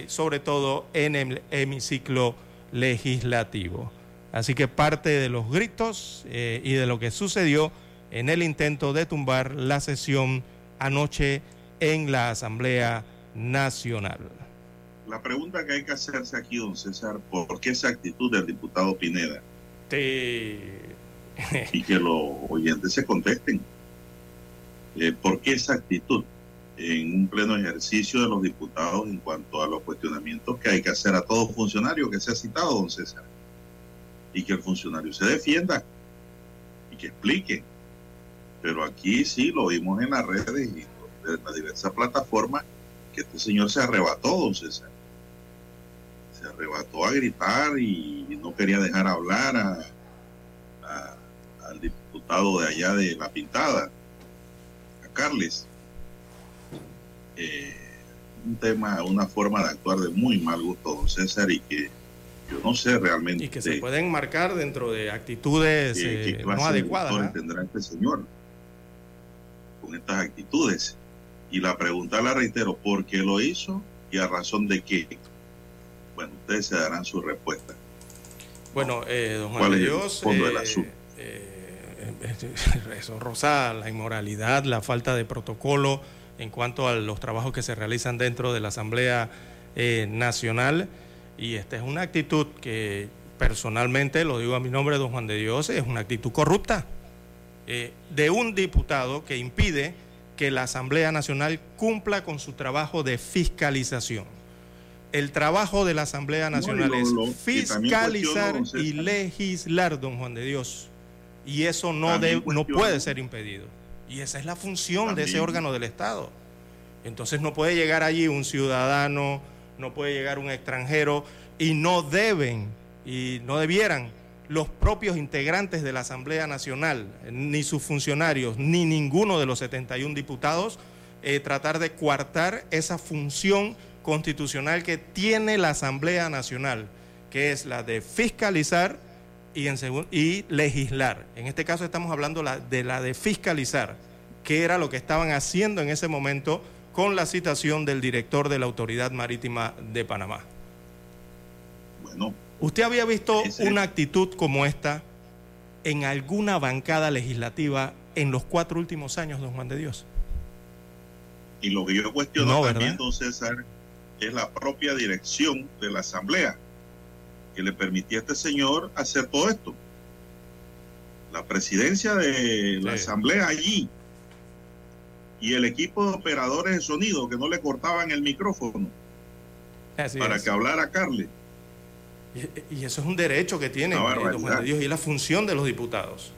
Sobre todo en el hemiciclo legislativo. Así que parte de los gritos y de lo que sucedió en el intento de tumbar la sesión anoche en la Asamblea Nacional. La pregunta que hay que hacerse aquí, don César, ¿por qué esa actitud del diputado Pineda? y que los oyentes se contesten. Eh, ¿Por qué esa actitud en un pleno ejercicio de los diputados en cuanto a los cuestionamientos que hay que hacer a todo funcionario que se ha citado, don César? Y que el funcionario se defienda y que explique pero aquí sí lo vimos en las redes y en las diversas plataformas que este señor se arrebató, don César. Se arrebató a gritar y no quería dejar hablar al diputado de allá de La Pintada, a Carles. Eh, un tema, una forma de actuar de muy mal gusto, don César, y que yo no sé realmente. Y que se pueden marcar dentro de actitudes eh, no adecuadas. tendrá este señor? con estas actitudes. Y la pregunta la reitero, ¿por qué lo hizo y a razón de qué? Bueno, ustedes se darán su respuesta. Bueno, eh, don Juan Dios, eh, eh, eso rosa la inmoralidad, la falta de protocolo en cuanto a los trabajos que se realizan dentro de la Asamblea eh, Nacional. Y esta es una actitud que personalmente, lo digo a mi nombre, don Juan de Dios, es una actitud corrupta eh, de un diputado que impide que la Asamblea Nacional cumpla con su trabajo de fiscalización. El trabajo de la Asamblea Nacional es fiscalizar y, legislar, don Juan de Dios. Y eso no, no puede ser impedido. Y esa es la función de ese órgano del Estado. Entonces no puede llegar allí un ciudadano, no puede llegar un extranjero y no deben y no debieran los propios integrantes de la Asamblea Nacional, ni sus funcionarios, ni ninguno de los 71 diputados, eh, tratar de coartar esa función constitucional que tiene la Asamblea Nacional, que es la de fiscalizar y, y legislar. En este caso estamos hablando de la de fiscalizar, que era lo que estaban haciendo en ese momento con la citación del director de la Autoridad Marítima de Panamá. Bueno, ¿Usted había visto una actitud como esta en alguna bancada legislativa en los cuatro últimos años, don Juan de Dios? Y lo que yo cuestiono también, don César, es la propia dirección de la Asamblea que le permitía a este señor hacer todo esto. La presidencia de la Asamblea allí y el equipo de operadores de sonido que no le cortaban el micrófono para que hablara Carle y, eso es un derecho que tiene eh, Dios y la función de los diputados.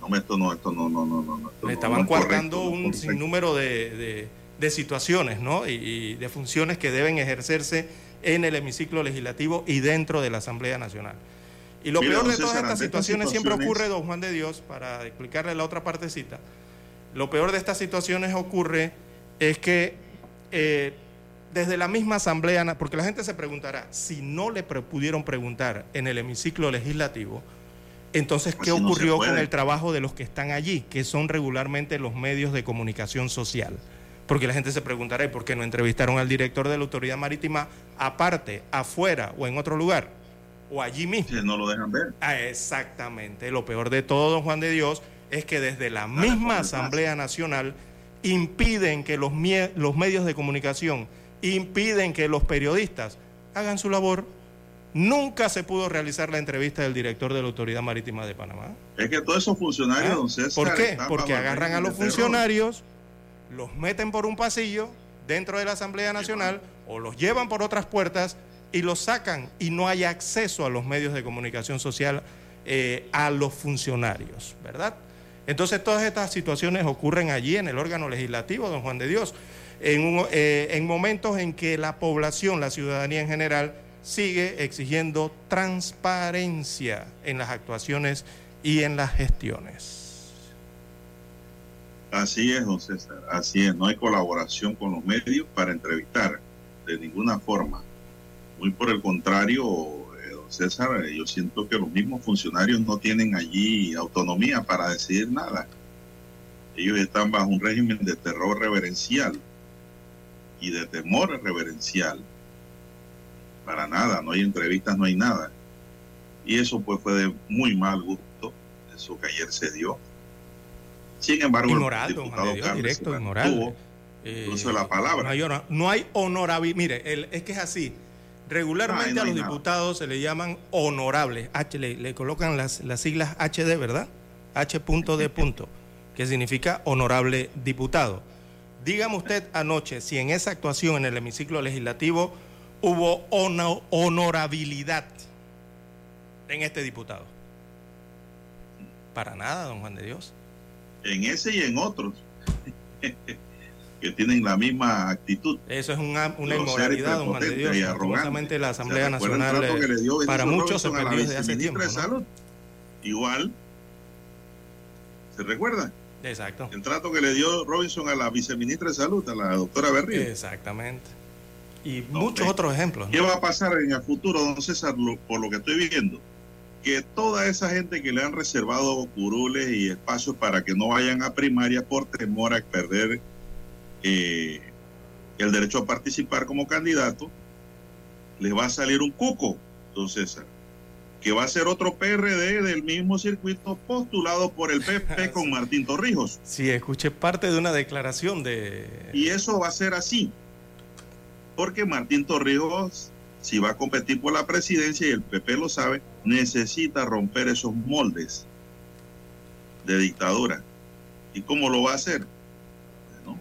No, esto no, esto no, no, no, no. Le estaban coartando un sinnúmero de, de, situaciones, ¿no? Y, de funciones que deben ejercerse en el hemiciclo legislativo y dentro de la Asamblea Nacional. Y lo peor de todas estas situaciones, siempre ocurre, don Juan de Dios, para explicarle la otra partecita, lo peor de estas situaciones ocurre es que eh, desde la misma asamblea, porque la gente se preguntará, si no le pudieron preguntar en el hemiciclo legislativo, entonces, ¿qué pues ocurrió con el trabajo de los que están allí, que son regularmente los medios de comunicación social? Porque la gente se preguntará, ¿por qué no entrevistaron al director de la Autoridad Marítima aparte, afuera o en otro lugar? O allí mismo. No lo dejan ver. Ah, exactamente. Lo peor de todo, don Juan de Dios, es que desde la misma Asamblea Nacional impiden que los, los medios de comunicación impiden que los periodistas hagan su labor. Nunca se pudo realizar la entrevista del director de la Autoridad Marítima de Panamá. Es que todos esos funcionarios, ah, ¿Por qué? Porque agarran a los funcionarios, los meten por un pasillo dentro de la Asamblea Nacional o los llevan por otras puertas y los sacan y no hay acceso a los medios de comunicación social eh, a los funcionarios, ¿verdad? Entonces todas estas situaciones ocurren allí en el órgano legislativo, don Juan de Dios en, eh, en momentos en que la población, la ciudadanía en general, sigue exigiendo transparencia en las actuaciones y en las gestiones. Así es, don César, así es. No hay colaboración con los medios para entrevistar de ninguna forma. Muy por el contrario, eh, don César, yo siento que los mismos funcionarios no tienen allí autonomía para decidir nada. Ellos están bajo un régimen de terror reverencial y de temor reverencial. Para nada, no hay entrevistas, no hay nada. Y eso pues fue de muy mal gusto, eso que ayer se dio. Sin embargo, el diputado directo, inmoral. Eh, la palabra. No hay, honorabilidad. Mire, es que es así. Regularmente a los diputados se le llaman honorables. H, le, colocan las, las siglas HD, ¿verdad? H.D. que significa honorable diputado. Dígame usted anoche si en esa actuación en el hemiciclo legislativo hubo honorabilidad en este diputado. Para nada, don Juan de Dios. En ese y en otros que tienen la misma actitud. Eso es una, inmoralidad, don Juan de Dios. Y la Asamblea Nacional para muchos se perdió desde hace tiempo. Igual, ¿se recuerda? Exacto. El trato que le dio Robinson a la viceministra de Salud, a la doctora Berrío. Exactamente. Y muchos otros ejemplos. ¿Qué va a pasar en el futuro, don César, por lo que estoy viendo? Que toda esa gente que le han reservado curules y espacios para que no vayan a primaria por temor a perder eh, el derecho a participar como candidato, les va a salir un cuco, don César. que va a ser otro PRD del mismo circuito postulado por el PP con Martín Torrijos. Sí, escuché parte de una declaración de... Y eso va a ser así, porque Martín Torrijos, si va a competir por la presidencia y el PP lo sabe, necesita romper esos moldes de dictadura. ¿Y cómo lo va a hacer? Bueno,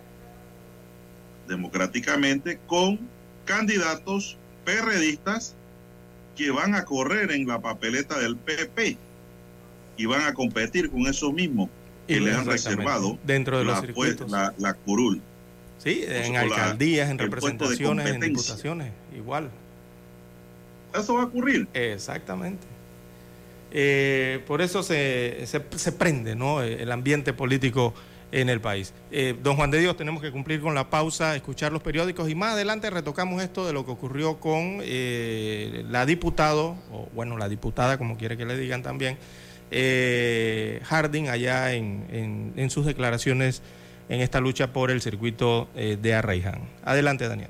democráticamente con candidatos PRDistas que van a correr en la papeleta del PP y van a competir con esos mismos que les han reservado dentro de los la, circuitos. la, la curul. Sí, en alcaldías, en representaciones, en diputaciones, igual. Eso va a ocurrir. Exactamente. Eh, por eso se, se, prende ¿no? el ambiente político en el país. Eh, don Juan de Dios, tenemos que cumplir con la pausa, escuchar los periódicos y más adelante retocamos esto de lo que ocurrió con eh, la diputado, o bueno, la diputada, como quiere que le digan también, eh, Harding, allá en, en- en sus declaraciones en esta lucha por el circuito eh, de Arraiján. Adelante, Daniel.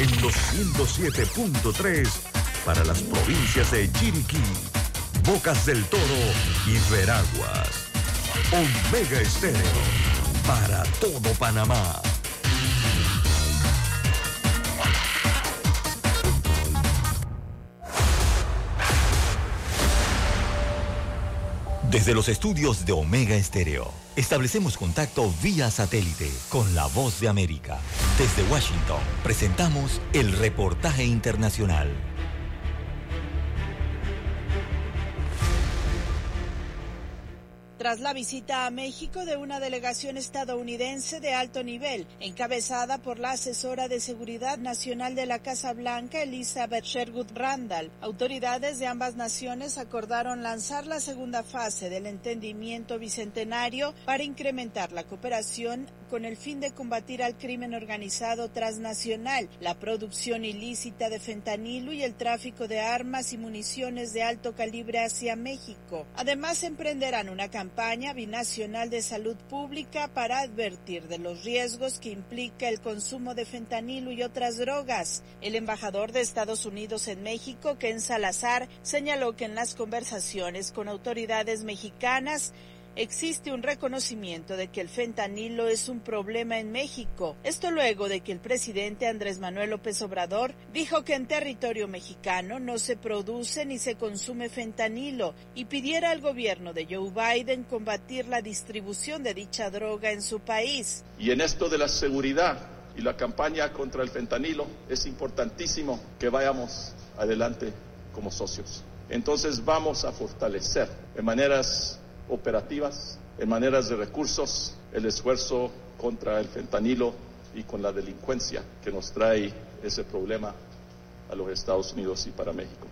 en los 107.3 para las provincias de Chiriquí, Bocas del Toro y Veraguas. Omega Estéreo para todo Panamá. Desde los estudios de Omega Estéreo, establecemos contacto vía satélite con la voz de América. Desde Washington, presentamos el reportaje internacional. Tras la visita a México de una delegación estadounidense de alto nivel, encabezada por la asesora de Seguridad Nacional de la Casa Blanca, Elizabeth Sherwood Randall, autoridades de ambas naciones acordaron lanzar la segunda fase del entendimiento bicentenario para incrementar la cooperación con el fin de combatir al crimen organizado transnacional, la producción ilícita de fentanilo y el tráfico de armas y municiones de alto calibre hacia México. Además, emprenderán una campaña binacional de salud pública para advertir de los riesgos que implica el consumo de fentanilo y otras drogas. El embajador de Estados Unidos en México, Ken Salazar, señaló que en las conversaciones con autoridades mexicanas existe un reconocimiento de que el fentanilo es un problema en México. Esto luego de que el presidente Andrés Manuel López Obrador dijo que en territorio mexicano no se produce ni se consume fentanilo y pidiera al gobierno de Joe Biden combatir la distribución de dicha droga en su país. Y en esto de la seguridad y la campaña contra el fentanilo es importantísimo que vayamos adelante como socios. Entonces vamos a fortalecer de maneras operativas, en maneras de recursos, el esfuerzo contra el fentanilo y con la delincuencia que nos trae ese problema a los Estados Unidos y para México.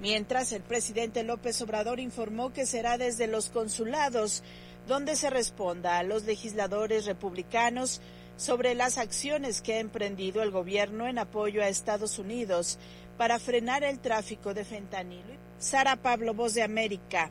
Mientras, el presidente López Obrador informó que será desde los consulados donde se responda a los legisladores republicanos sobre las acciones que ha emprendido el gobierno en apoyo a Estados Unidos para frenar el tráfico de fentanilo. Sara Pablo, Voz de América,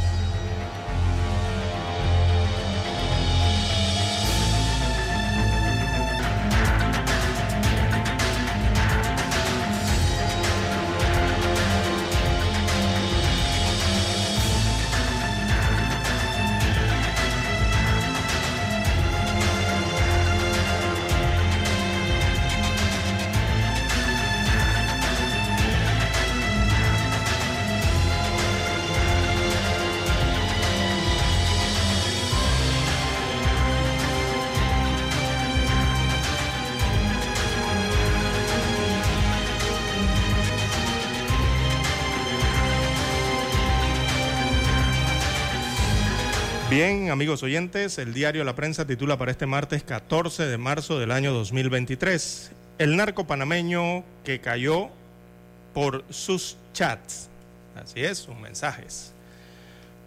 Bien, amigos oyentes, el diario La Prensa titula para este martes 14 de marzo del año 2023, el narco panameño que cayó por sus chats. Así es, sus mensajes.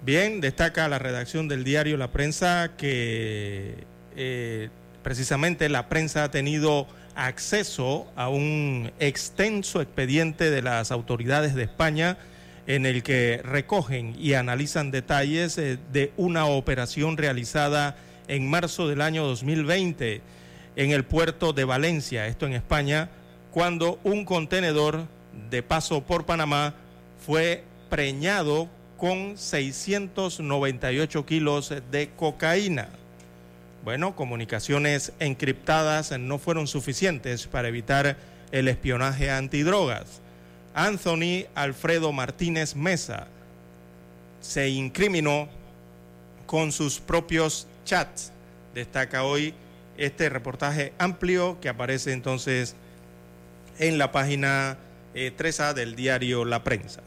Bien, destaca la redacción del diario La Prensa que eh, precisamente la prensa ha tenido acceso a un extenso expediente de las autoridades de España en el que recogen y analizan detalles eh, de una operación realizada en marzo del año 2020 en el puerto de Valencia, esto en España, cuando un contenedor de paso por Panamá fue preñado con 698 kilos de cocaína. Bueno, comunicaciones encriptadas no fueron suficientes para evitar el espionaje antidrogas. Anthony Alfredo Martínez Mesa se incriminó con sus propios chats. Destaca hoy este reportaje amplio que aparece entonces en la página 3A eh, del diario La Prensa.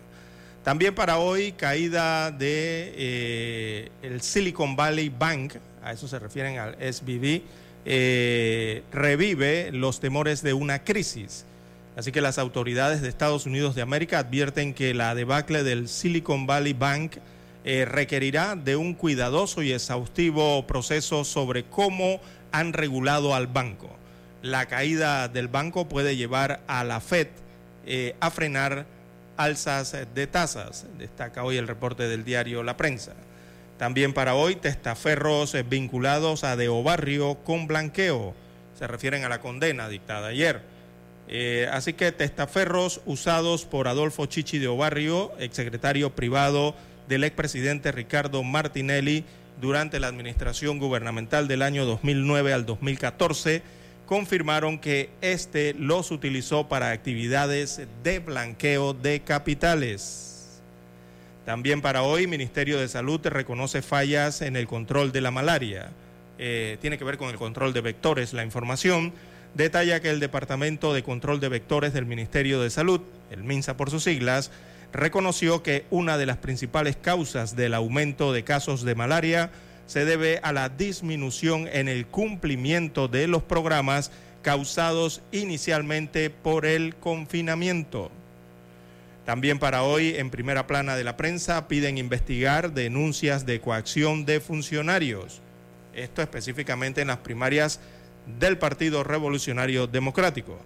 También para hoy, caída de eh, el Silicon Valley Bank, a eso se refieren al SBB, eh, revive los temores de una crisis. Así que las autoridades de Estados Unidos de América advierten que la debacle del Silicon Valley Bank eh, requerirá de un cuidadoso y exhaustivo proceso sobre cómo han regulado al banco. La caída del banco puede llevar a la Fed eh, a frenar alzas de tasas, destaca hoy el reporte del diario La Prensa. También para hoy, testaferros vinculados a Deo Barrio con blanqueo. Se refieren a la condena dictada ayer. Eh, así que testaferros usados por Adolfo Chichi de Obarrio, exsecretario privado del expresidente Ricardo Martinelli durante la administración gubernamental del año 2009 al 2014, confirmaron que este los utilizó para actividades de blanqueo de capitales. También para hoy, Ministerio de Salud reconoce fallas en el control de la malaria. Eh, tiene que ver con el control de vectores la información detalla que el Departamento de Control de Vectores del Ministerio de Salud, el MINSA por sus siglas, reconoció que una de las principales causas del aumento de casos de malaria se debe a la disminución en el cumplimiento de los programas causados inicialmente por el confinamiento. También para hoy, en primera plana de la prensa, piden investigar denuncias de coacción de funcionarios. Esto específicamente en las primarias del Partido Revolucionario Democrático.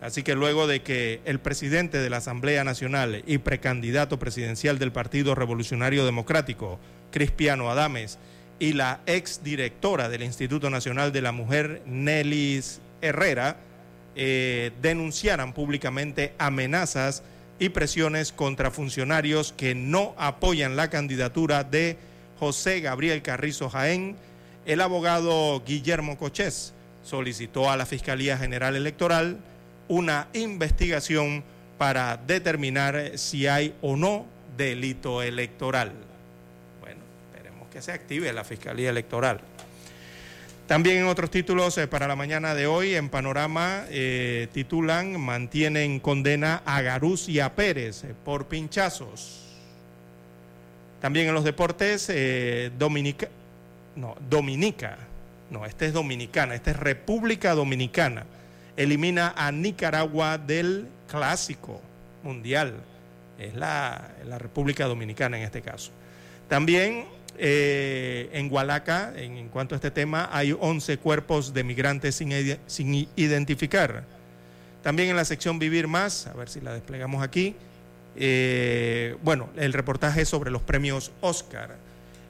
Así que luego de que el presidente de la Asamblea Nacional y precandidato presidencial del Partido Revolucionario Democrático, Cristiano Adames, y la exdirectora del Instituto Nacional de la Mujer, Nelis Herrera, eh, denunciaran públicamente amenazas y presiones contra funcionarios que no apoyan la candidatura de José Gabriel Carrizo Jaén, el abogado Guillermo Cochés, solicitó a la Fiscalía General Electoral una investigación para determinar si hay o no delito electoral. Bueno, esperemos que se active la Fiscalía Electoral. También en otros títulos eh, para la mañana de hoy, en Panorama, eh, titulan Mantienen condena a Garús y a Pérez eh, por pinchazos. También en los deportes, Dominica, no, Dominica no, esta es dominicana, esta es República Dominicana. Elimina a Nicaragua del clásico mundial. Es la, República Dominicana en este caso. También eh, en Hualaca, en, cuanto a este tema, hay 11 cuerpos de migrantes sin, identificar. También en la sección Vivir Más, a ver si la desplegamos aquí, eh, bueno, el reportaje sobre los premios Oscar.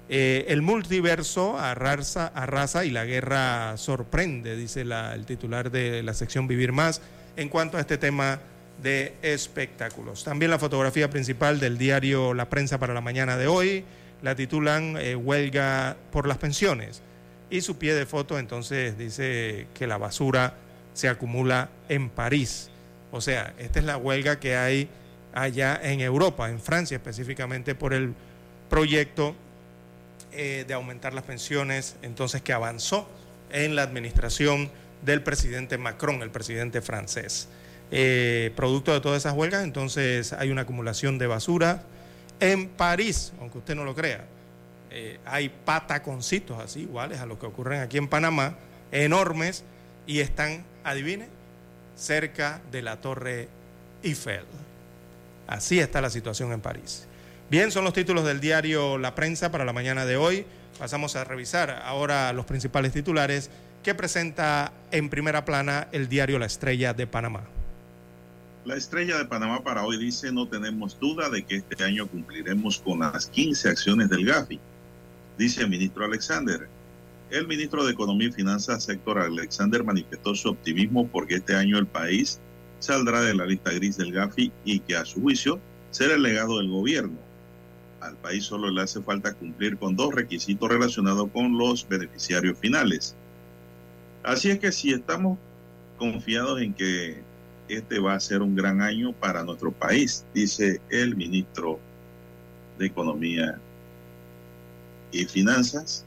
Eh, el multiverso arrasa, arrasa y la guerra sorprende, dice el titular de la sección Vivir Más, en cuanto a este tema de espectáculos. También la fotografía principal del diario La Prensa para la mañana de hoy la titulan eh, Huelga por las pensiones. Y su pie de foto entonces dice que la basura se acumula en París. O sea, esta es la huelga que hay allá en Europa, en Francia específicamente, por el proyecto eh, de aumentar las pensiones, entonces que avanzó en la administración del presidente Macron, el presidente francés. Eh, producto de todas esas huelgas, entonces hay una acumulación de basura en París, aunque usted no lo crea. Eh, hay pataconcitos así, iguales a los que ocurren aquí en Panamá, enormes, y están, adivine, cerca de la Torre Eiffel. Así está la situación en París. Bien, son los títulos del diario La Prensa para la mañana de hoy. Pasamos a revisar ahora los principales titulares que presenta en primera plana el diario La Estrella de Panamá. La Estrella de Panamá para hoy dice, no tenemos duda de que este año cumpliremos con las 15 acciones del GAFI, dice el ministro Alexander. El ministro de Economía y Finanzas, Héctor Alexander, manifestó su optimismo porque este año el país saldrá de la lista gris del GAFI y que a su juicio será el legado del gobierno. Al país solo le hace falta cumplir con dos requisitos relacionados con los beneficiarios finales. Así es que si estamos confiados en que este va a ser un gran año para nuestro país, dice el ministro de Economía y Finanzas.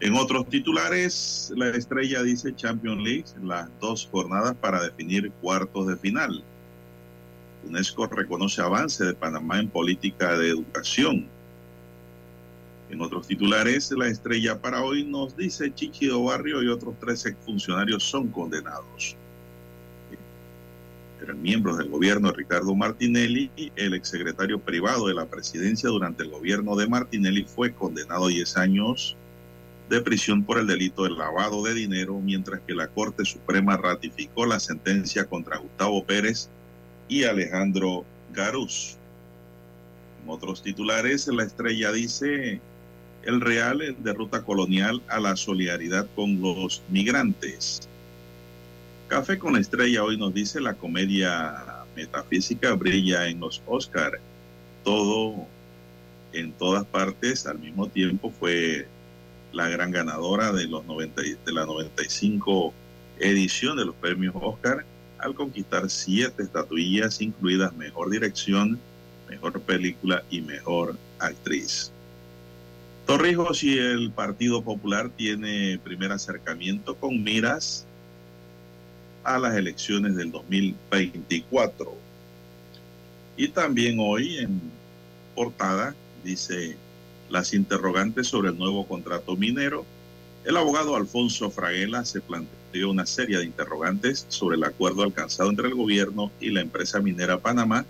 En otros titulares, la estrella dice Champions League, las dos jornadas para definir cuartos de final. UNESCO reconoce avance de Panamá en política de educación. En otros titulares, la estrella para hoy nos dice Chichido Barrio y otros tres exfuncionarios son condenados. Eran miembros del gobierno Ricardo Martinelli y el exsecretario privado de la presidencia durante el gobierno de Martinelli fue condenado a 10 años de prisión por el delito de lavado de dinero, mientras que la Corte Suprema ratificó la sentencia contra Gustavo Pérez y Alejandro Garuz. En otros titulares, la estrella dice el Real de ruta colonial a la solidaridad con los migrantes. Café con estrella hoy nos dice la comedia metafísica brilla en los Oscar. Todo en todas partes al mismo tiempo fue la gran ganadora de, los 90, de la 95 edición de los premios Oscar al conquistar siete estatuillas, incluidas Mejor Dirección, Mejor Película y Mejor Actriz. Torrijos y el Partido Popular tiene primer acercamiento con miras a las elecciones del 2024. Y también hoy en portada dice las interrogantes sobre el nuevo contrato minero. El abogado Alfonso Fraguela se planteó una serie de interrogantes sobre el acuerdo alcanzado entre el gobierno y la empresa minera Panamá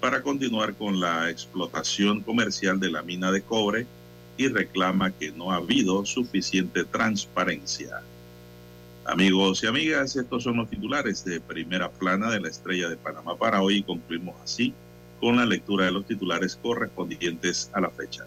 para continuar con la explotación comercial de la mina de cobre y reclama que no ha habido suficiente transparencia. Amigos y amigas, estos son los titulares de primera plana de la estrella de Panamá para hoy y concluimos así con la lectura de los titulares correspondientes a la fecha.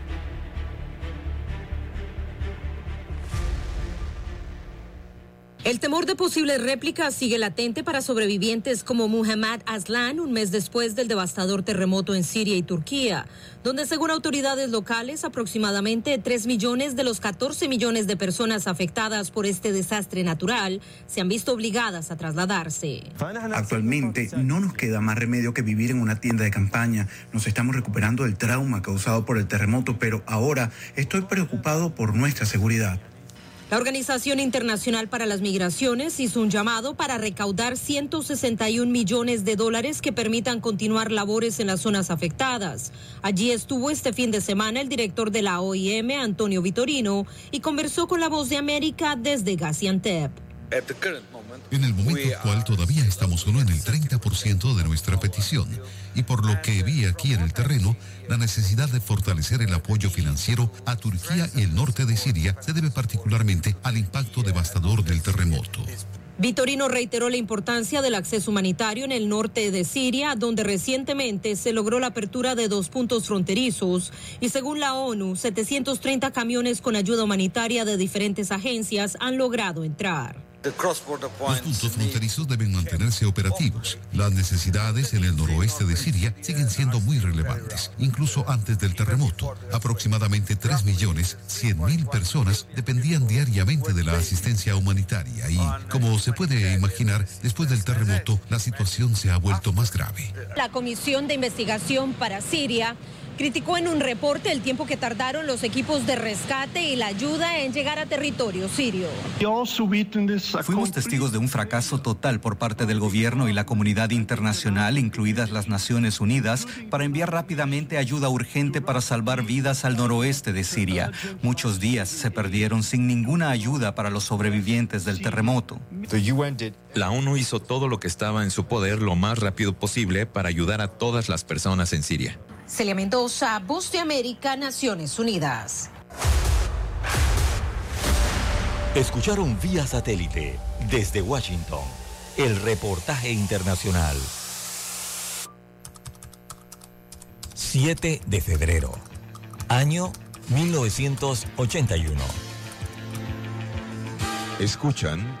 El temor de posibles réplicas sigue latente para sobrevivientes como Muhammad Aslan un mes después del devastador terremoto en Siria y Turquía, donde según autoridades locales aproximadamente 3 millones de los 14 millones de personas afectadas por este desastre natural se han visto obligadas a trasladarse. Actualmente no nos queda más remedio que vivir en una tienda de campaña. Nos estamos recuperando del trauma causado por el terremoto, pero ahora estoy preocupado por nuestra seguridad. La Organización Internacional para las Migraciones hizo un llamado para recaudar 161 millones de dólares que permitan continuar labores en las zonas afectadas. Allí estuvo este fin de semana el director de la OIM, Antonio Vitorino, y conversó con la voz de América desde Gaziantep. En el momento actual todavía estamos solo en el 30% de nuestra petición y por lo que vi aquí en el terreno, la necesidad de fortalecer el apoyo financiero a Turquía y el norte de Siria se debe particularmente al impacto devastador del terremoto. Vitorino reiteró la importancia del acceso humanitario en el norte de Siria, donde recientemente se logró la apertura de dos puntos fronterizos y según la ONU, 730 camiones con ayuda humanitaria de diferentes agencias han logrado entrar. Los puntos fronterizos deben mantenerse operativos. Las necesidades en el noroeste de Siria siguen siendo muy relevantes. Incluso antes del terremoto, aproximadamente 3 millones 100 mil personas dependían diariamente de la asistencia humanitaria y, como se puede imaginar, después del terremoto la situación se ha vuelto más grave. La Comisión de Investigación para Siria criticó en un reporte el tiempo que tardaron los equipos de rescate y la ayuda en llegar a territorio sirio. Fuimos testigos de un fracaso total por parte del gobierno y la comunidad internacional, incluidas las Naciones Unidas, para enviar rápidamente ayuda urgente para salvar vidas al noroeste de Siria. Muchos días se perdieron sin ninguna ayuda para los sobrevivientes del terremoto. La ONU hizo todo lo que estaba en su poder lo más rápido posible para ayudar a todas las personas en Siria. Celia Mendoza, Voz de América, Naciones Unidas. Escucharon vía satélite desde Washington el reportaje internacional. 7 de febrero, año 1981. Escuchan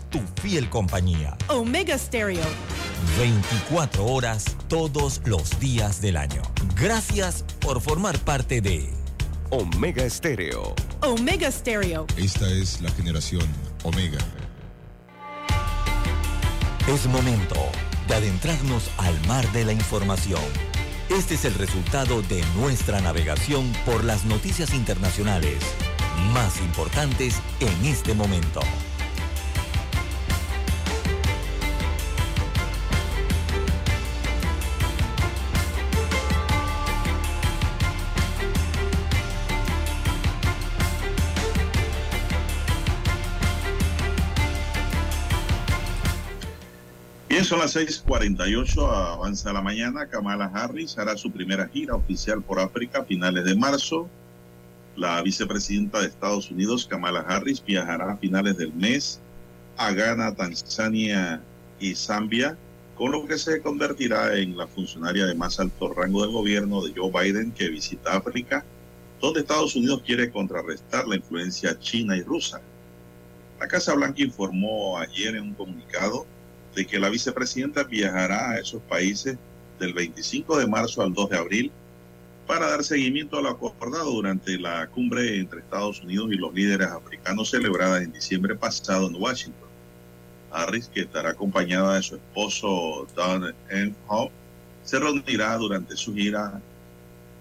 tu fiel compañía. Omega Stereo. 24 horas todos los días del año. Gracias por formar parte de Omega Stereo. Omega Stereo. Esta es la generación Omega. Es momento de adentrarnos al mar de la información. Este es el resultado de nuestra navegación por las noticias internacionales más importantes en este momento. Son las 6:48, avanza la mañana. Kamala Harris hará su primera gira oficial por África a finales de marzo. La vicepresidenta de Estados Unidos, Kamala Harris, viajará a finales del mes a Ghana, Tanzania y Zambia, con lo que se convertirá en la funcionaria de más alto rango del gobierno de Joe Biden que visita África, donde Estados Unidos quiere contrarrestar la influencia china y rusa. La Casa Blanca informó ayer en un comunicado de que la vicepresidenta viajará a esos países del 25 de marzo al 2 de abril para dar seguimiento a lo acordado durante la cumbre entre Estados Unidos y los líderes africanos celebrada en diciembre pasado en Washington. Harris, que estará acompañada de su esposo Don Hope, se reunirá durante su gira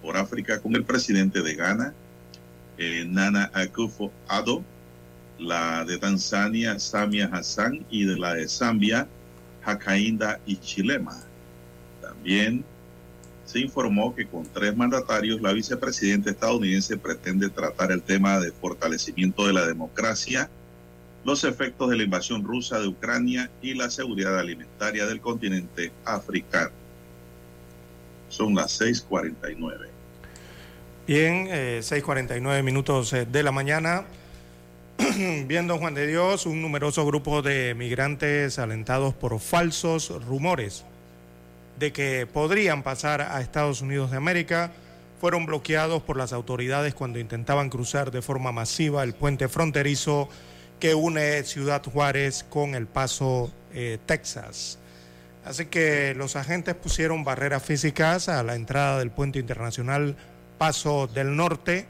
por África con el presidente de Ghana, eh, Nana Akufo Addo, la de Tanzania, Samia Hassan, y de la de Zambia, Hakainda Chilema. También se informó que con tres mandatarios la vicepresidenta estadounidense pretende tratar el tema de fortalecimiento de la democracia, los efectos de la invasión rusa de Ucrania y la seguridad alimentaria del continente africano. Son las 6:49. Bien, 6:49 eh, minutos eh, de la mañana. Viendo Juan de Dios, un numeroso grupo de migrantes alentados por falsos rumores de que podrían pasar a Estados Unidos de América fueron bloqueados por las autoridades cuando intentaban cruzar de forma masiva el puente fronterizo que une Ciudad Juárez con El Paso, eh, Texas. Así que los agentes pusieron barreras físicas a la entrada del puente internacional Paso del Norte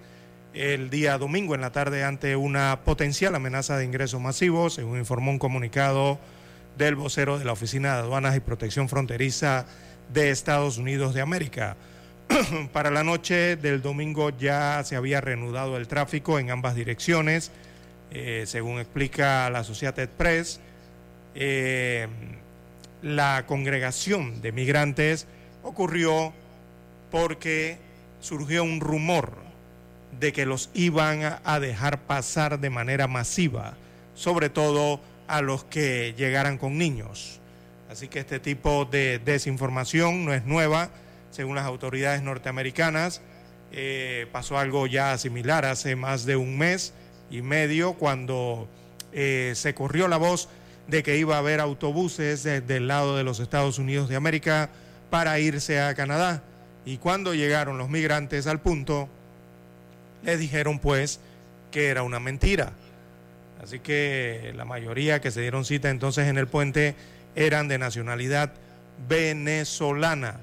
el día domingo en la tarde ante una potencial amenaza de ingresos masivos, según informó un comunicado del vocero de la Oficina de Aduanas y Protección Fronteriza de Estados Unidos de América. Para la noche del domingo ya se había reanudado el tráfico en ambas direcciones, eh, según explica la Associated Press. Eh, la congregación de migrantes ocurrió porque surgió un rumor de que los iban a dejar pasar de manera masiva, sobre todo a los que llegaran con niños. Así que este tipo de desinformación no es nueva, según las autoridades norteamericanas. Eh, pasó algo ya similar hace más de un mes y medio cuando eh, se corrió la voz de que iba a haber autobuses desde el lado de los Estados Unidos de América para irse a Canadá. Y cuando llegaron los migrantes al punto, les dijeron pues que era una mentira. Así que la mayoría que se dieron cita entonces en el puente eran de nacionalidad venezolana.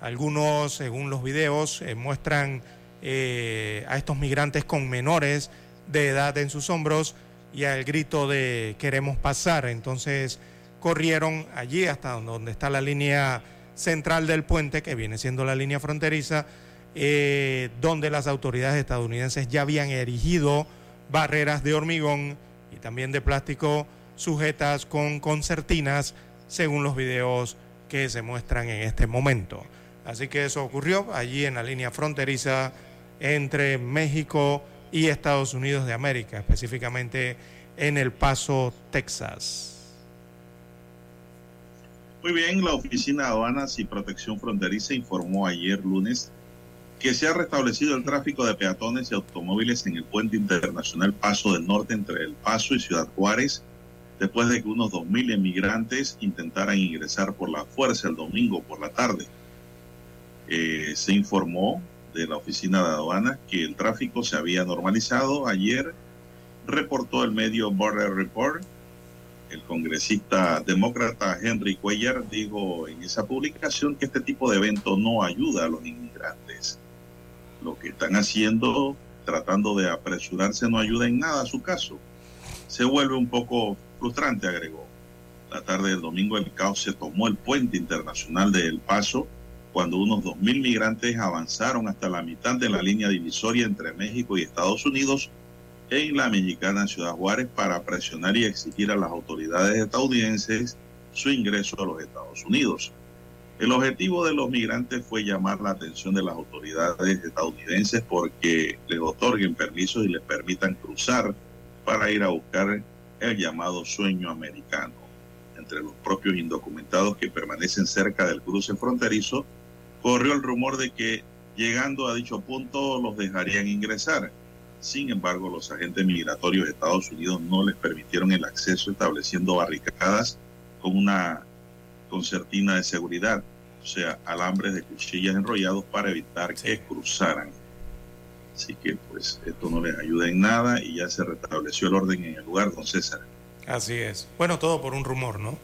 Algunos, según los videos, eh, muestran eh, a estos migrantes con menores de edad en sus hombros y al grito de queremos pasar. Entonces corrieron allí hasta donde está la línea central del puente, que viene siendo la línea fronteriza, eh, donde las autoridades estadounidenses ya habían erigido barreras de hormigón y también de plástico sujetas con concertinas, según los videos que se muestran en este momento. Así que eso ocurrió allí en la línea fronteriza entre México y Estados Unidos de América, específicamente en El Paso, Texas. Muy bien, la Oficina de Aduanas y Protección Fronteriza informó ayer lunes que se ha restablecido el tráfico de peatones y automóviles en el puente internacional Paso del Norte entre El Paso y Ciudad Juárez, después de que unos 2.000 emigrantes intentaran ingresar por la fuerza el domingo por la tarde. Eh, se informó de la Oficina de Aduanas que el tráfico se había normalizado. Ayer reportó el medio Border Report el congresista demócrata Henry Cuellar dijo en esa publicación que este tipo de evento no ayuda a los inmigrantes. Lo que están haciendo, tratando de apresurarse, no ayuda en nada a su caso. Se vuelve un poco frustrante, agregó. La tarde del domingo el caos se tomó el puente internacional de El Paso cuando unos 2.000 migrantes avanzaron hasta la mitad de la línea divisoria entre México y Estados Unidos en la mexicana Ciudad Juárez para presionar y exigir a las autoridades estadounidenses su ingreso a los Estados Unidos. El objetivo de los migrantes fue llamar la atención de las autoridades estadounidenses porque les otorguen permisos y les permitan cruzar para ir a buscar el llamado sueño americano. Entre los propios indocumentados que permanecen cerca del cruce fronterizo, corrió el rumor de que llegando a dicho punto los dejarían ingresar sin embargo, los agentes migratorios de Estados Unidos no les permitieron el acceso estableciendo barricadas con una concertina de seguridad, o sea, alambres de cuchillas enrollados para evitar que cruzaran. Así que pues esto no les ayuda en nada y ya se restableció el orden en el lugar, don César. Así es. Bueno, todo por un rumor, ¿no?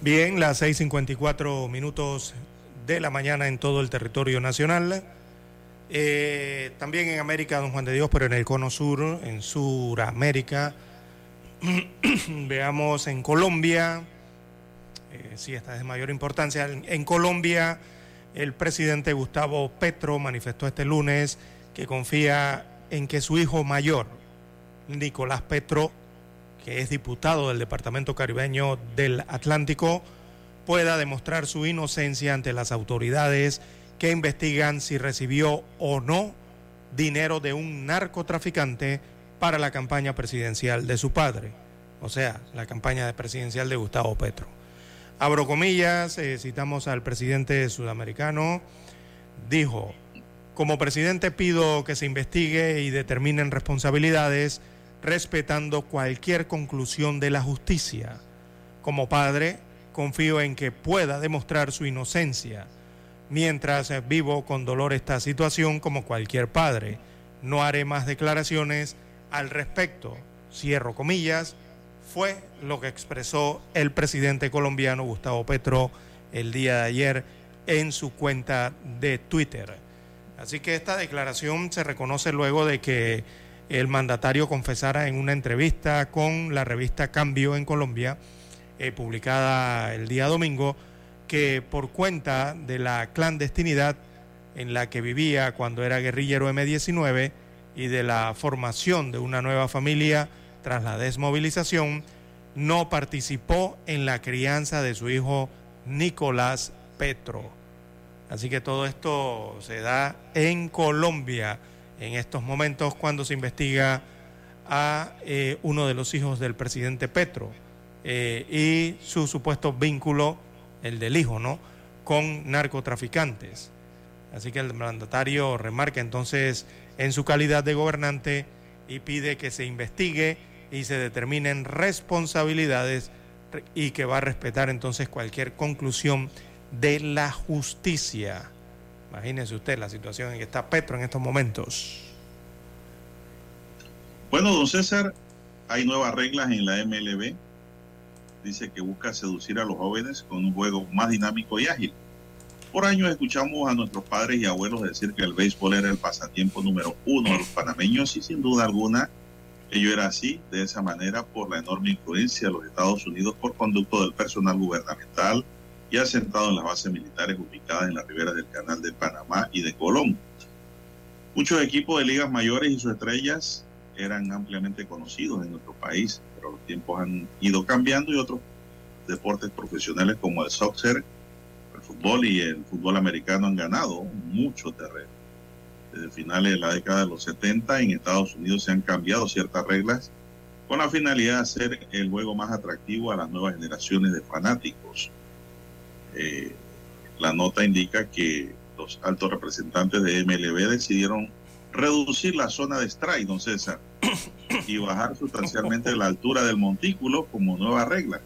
Bien, las 6.54 minutos de la mañana en todo el territorio nacional. Eh, también en América, don Juan de Dios, pero en el cono sur, en Suramérica, Veamos en Colombia, eh, es de mayor importancia. En, Colombia, el presidente Gustavo Petro manifestó este lunes que confía en que su hijo mayor, Nicolás Petro, que es diputado del Departamento Caribeño del Atlántico, pueda demostrar su inocencia ante las autoridades que investigan si recibió o no dinero de un narcotraficante para la campaña presidencial de su padre, o sea, la campaña presidencial de Gustavo Petro. Abro comillas, eh, citamos al presidente sudamericano, dijo, como presidente pido que se investigue y determinen responsabilidades respetando cualquier conclusión de la justicia. Como padre, confío en que pueda demostrar su inocencia. Mientras vivo con dolor esta situación como cualquier padre, no haré más declaraciones al respecto. Cierro comillas fue lo que expresó el presidente colombiano Gustavo Petro el día de ayer en su cuenta de Twitter. Así que esta declaración se reconoce luego de que el mandatario confesara en una entrevista con la revista Cambio en Colombia, eh, publicada el día domingo, que por cuenta de la clandestinidad en la que vivía cuando era guerrillero M19 y de la formación de una nueva familia, tras la desmovilización, no participó en la crianza de su hijo Nicolás Petro. Así que todo esto se da en Colombia en estos momentos cuando se investiga a eh, uno de los hijos del presidente Petro eh, y su supuesto vínculo, el del hijo, ¿no?, con narcotraficantes. Así que el mandatario remarca entonces en su calidad de gobernante y pide que se investigue y se determinen responsabilidades y que va a respetar entonces cualquier conclusión de la justicia. Imagínense usted la situación en que está Petro en estos momentos. Bueno, don César, hay nuevas reglas en la MLB. Dice que busca seducir a los jóvenes con un juego más dinámico y ágil. Por años escuchamos a nuestros padres y abuelos decir que el béisbol era el pasatiempo número uno de los panameños y sin duda alguna Ello era así, de esa manera, por la enorme influencia de los Estados Unidos por conducto del personal gubernamental y asentado en las bases militares ubicadas en las riberas del Canal de Panamá y de Colón. Muchos equipos de ligas mayores y sus estrellas eran ampliamente conocidos en nuestro país, pero los tiempos han ido cambiando y otros deportes profesionales como el soccer, el fútbol y el fútbol americano han ganado mucho terreno desde finales de la década de los 70 en Estados Unidos se han cambiado ciertas reglas con la finalidad de hacer el juego más atractivo a las nuevas generaciones de fanáticos. Eh, la nota indica que los altos representantes de MLB decidieron reducir la zona de strike, don César, y bajar sustancialmente la altura del montículo como nueva regla.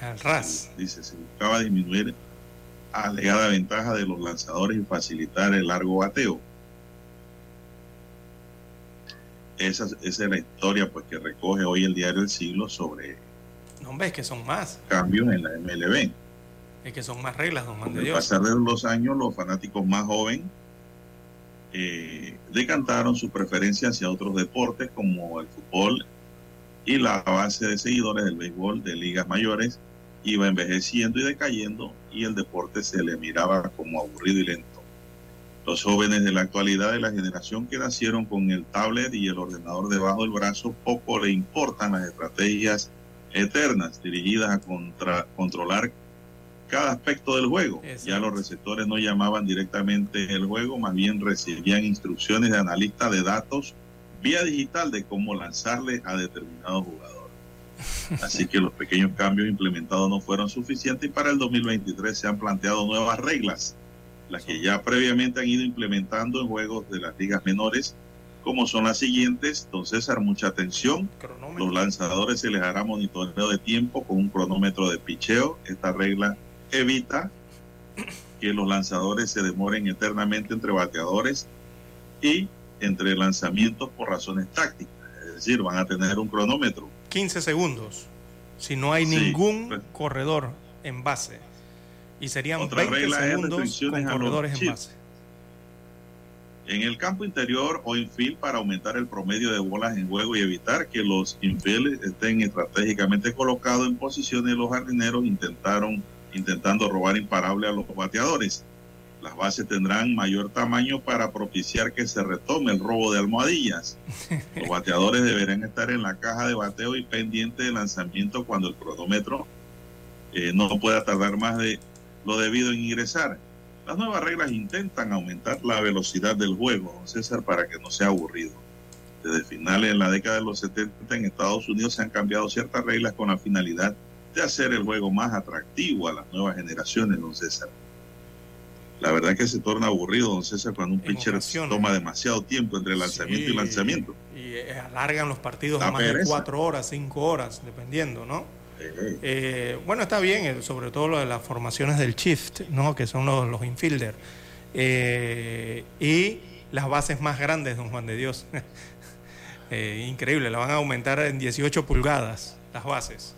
Al ras. Dice, se buscaba disminuir alegada ventaja de los lanzadores y facilitar el largo bateo. Esa, es la historia pues que recoge hoy el diario El Siglo sobre... No, ves que son más. Cambios en la MLB. Es que son más reglas, don Juan Al pasar de los años, los fanáticos más jóvenes eh, decantaron su preferencia hacia otros deportes como el fútbol y la base de seguidores del béisbol de ligas mayores iba envejeciendo y decayendo y el deporte se le miraba como aburrido y lento. Los jóvenes de la actualidad de la generación que nacieron con el tablet y el ordenador debajo del brazo poco le importan las estrategias eternas dirigidas a contra, controlar cada aspecto del juego. Ya los receptores no llamaban directamente el juego, más bien recibían instrucciones de analista de datos vía digital de cómo lanzarle a determinado jugador. Así que los pequeños cambios implementados no fueron suficientes y para el 2023 se han planteado nuevas reglas, las que ya previamente han ido implementando en juegos de las ligas menores, como son las siguientes. Don César, mucha atención. Los lanzadores se les hará monitoreo de tiempo con un cronómetro de picheo. Esta regla evita que los lanzadores se demoren eternamente entre bateadores y entre lanzamientos por razones tácticas. Es decir, van a tener un cronómetro 15 segundos si no hay ningún pues. corredor en base. Y serían 20 segundos con corredores en base. en el campo interior o infield para aumentar el promedio de bolas en juego y evitar que los infieles estén estratégicamente colocados en posiciones los jardineros intentaron intentando robar imparable a los bateadores. Las bases tendrán mayor tamaño para propiciar que se retome el robo de almohadillas. Los bateadores deberán estar en la caja de bateo y pendiente de lanzamiento cuando el cronómetro eh, no pueda tardar más de lo debido en ingresar. Las nuevas reglas intentan aumentar la velocidad del juego, don César, para que no sea aburrido. Desde finales de la década de los 70 en Estados Unidos se han cambiado ciertas reglas con la finalidad de hacer el juego más atractivo a las nuevas generaciones, don César. La verdad que se torna aburrido, don César, cuando un pitcher toma demasiado tiempo entre lanzamiento y lanzamiento. Y eh, alargan los partidos a más de cuatro horas, cinco horas, dependiendo, ¿no? Eh, bueno, está bien, eh, sobre todo lo de las formaciones del shift, ¿no? Que son los, los infielder. y las bases más grandes, don Juan de Dios. increíble, la van a aumentar en 18 pulgadas las bases.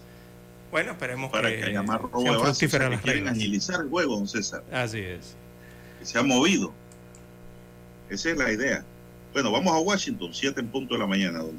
Bueno, esperemos Para que, haya más robo de bases, que quieren agilizar el juego, don César. Así es que se ha movido. Esa es la idea. Bueno, vamos a Washington, 7 en punto de la mañana, don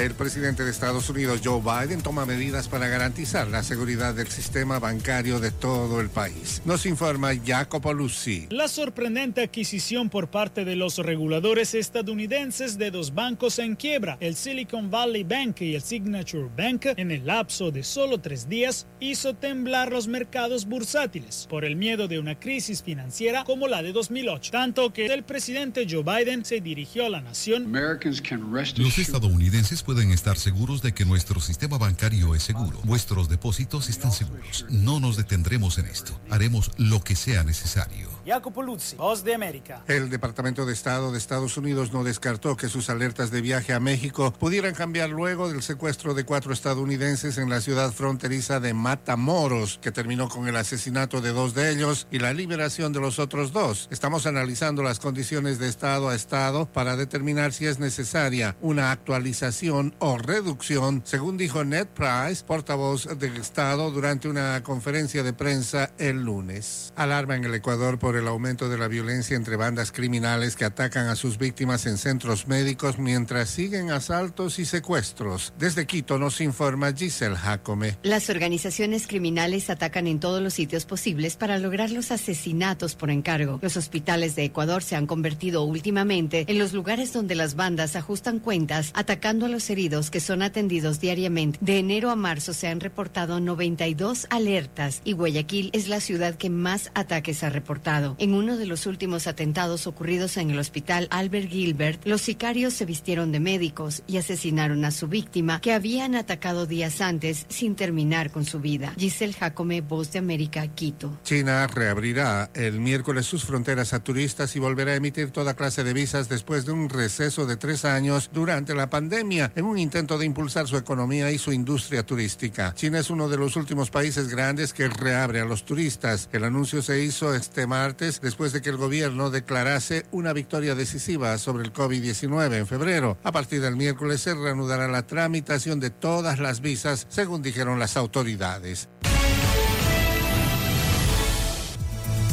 El presidente de Estados Unidos, Joe Biden, toma medidas para garantizar la seguridad del sistema bancario de todo el país. Nos informa Jacopo Luzzi. La sorprendente adquisición por parte de los reguladores estadounidenses de dos bancos en quiebra, el Silicon Valley Bank y el Signature Bank, en el lapso de solo tres días, hizo temblar los mercados bursátiles por el miedo de una crisis financiera como la de 2008. Tanto que el presidente Joe Biden se dirigió a la nación. Los estadounidenses pueden estar seguros de que nuestro sistema bancario es seguro. Vuestros depósitos están seguros. No nos detendremos en esto. Haremos lo que sea necesario. Jacopo Voz de América. El Departamento de Estado de Estados Unidos no descartó que sus alertas de viaje a México pudieran cambiar luego del secuestro de cuatro estadounidenses en la ciudad fronteriza de Matamoros, que terminó con el asesinato de dos de ellos y la liberación de los otros dos. Estamos analizando las condiciones de Estado a Estado para determinar si es necesaria una actualización o reducción, según dijo Ned Price, portavoz del Estado, durante una conferencia de prensa el lunes. Alarma en el Ecuador por el aumento de la violencia entre bandas criminales que atacan a sus víctimas en centros médicos mientras siguen asaltos y secuestros. Desde Quito nos informa Giselle Jacome. Las organizaciones criminales atacan en todos los sitios posibles para lograr los asesinatos por encargo. Los hospitales de Ecuador se han convertido últimamente en los lugares donde las bandas ajustan cuentas atacando a los heridos que son atendidos diariamente. De enero a marzo se han reportado 92 alertas y Guayaquil es la ciudad que más ataques ha reportado. En uno de los últimos atentados ocurridos en el hospital Albert Gilbert, los sicarios se vistieron de médicos y asesinaron a su víctima que habían atacado días antes sin terminar con su vida. Giselle Jacome, Voz de América, Quito. China reabrirá el miércoles sus fronteras a turistas y volverá a emitir toda clase de visas después de un receso de tres años durante la pandemia en un intento de impulsar su economía y su industria turística. China es uno de los últimos países grandes que reabre a los turistas. El anuncio se hizo este martes después de que el gobierno declarase una victoria decisiva sobre el COVID-19 en febrero. A partir del miércoles se reanudará la tramitación de todas las visas, según dijeron las autoridades.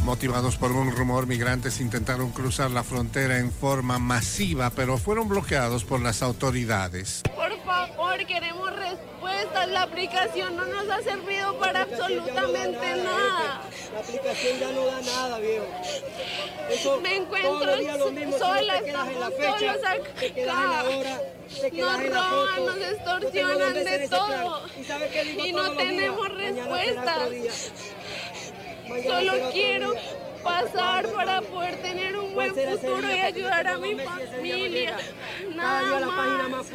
Motivados por un rumor, migrantes intentaron cruzar la frontera en forma masiva, pero fueron bloqueados por las autoridades. Por favor, queremos respuestas. La aplicación no nos ha servido para absolutamente nada. La aplicación ya no da nada, viejo. Eso, Me encuentro sola, estamos solos acá. Nos roban, nos extorsionan de todo. Y no tenemos respuestas. Solo quiero pasar para poder tener un buen futuro y ayudar a mi familia. Nada más.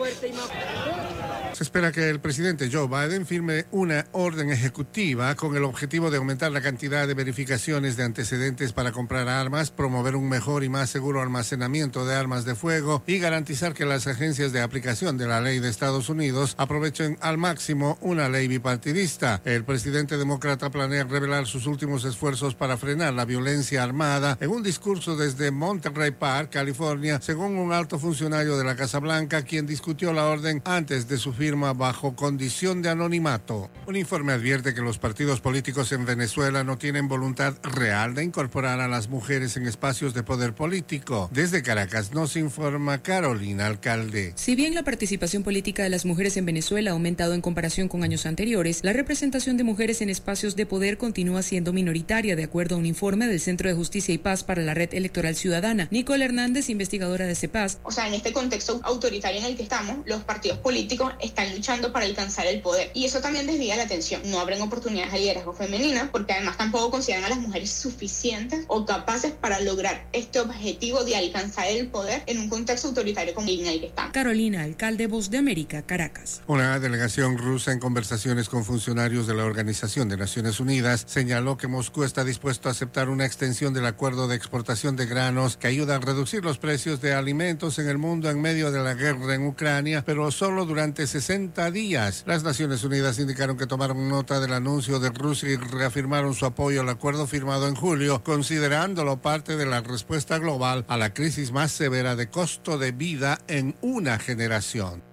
Se espera que el presidente Joe Biden firme una orden ejecutiva con el objetivo de aumentar la cantidad de verificaciones de antecedentes para comprar armas, promover un mejor y más seguro almacenamiento de armas de fuego y garantizar que las agencias de aplicación de la ley de Estados Unidos aprovechen al máximo una ley bipartidista. El presidente demócrata planea revelar sus últimos esfuerzos para frenar la violencia armada en un discurso desde Monterey Park, California, según un alto funcionario de la Casa Blanca, quien discutió la orden antes de su firma bajo condición de anonimato. Un informe advierte que los partidos políticos en Venezuela no tienen voluntad real de incorporar a las mujeres en espacios de poder político. Desde Caracas nos informa Carolina Alcalde. Si bien la participación política de las mujeres en Venezuela ha aumentado en comparación con años anteriores, la representación de mujeres en espacios de poder continúa siendo minoritaria, de acuerdo a un informe del Centro de Justicia y Paz para la Red Electoral Ciudadana. Nicole Hernández, investigadora de CEPAS. O sea, en este contexto autoritario en el que estamos, los partidos políticos están luchando para alcanzar el poder. Y eso también desvía la atención. No abren oportunidades de liderazgo femenina porque además tampoco consideran a las mujeres suficientes o capaces para lograr este objetivo de alcanzar el poder en un contexto autoritario como el en el que estamos. Carolina, alcalde Voz de América, Caracas. Una delegación rusa en conversaciones con funcionarios de la Organización de Naciones Unidas señaló que Moscú está dispuesto a aceptar una extensión del acuerdo de exportación de granos que ayuda a reducir los precios de alimentos en el mundo en medio de la guerra en Ucrania, pero solo durante 60 días. Las Naciones Unidas indicaron que tomaron nota del anuncio de Rusia y reafirmaron su apoyo al acuerdo firmado en julio, considerándolo parte de la respuesta global a la crisis más severa de costo de vida en una generación.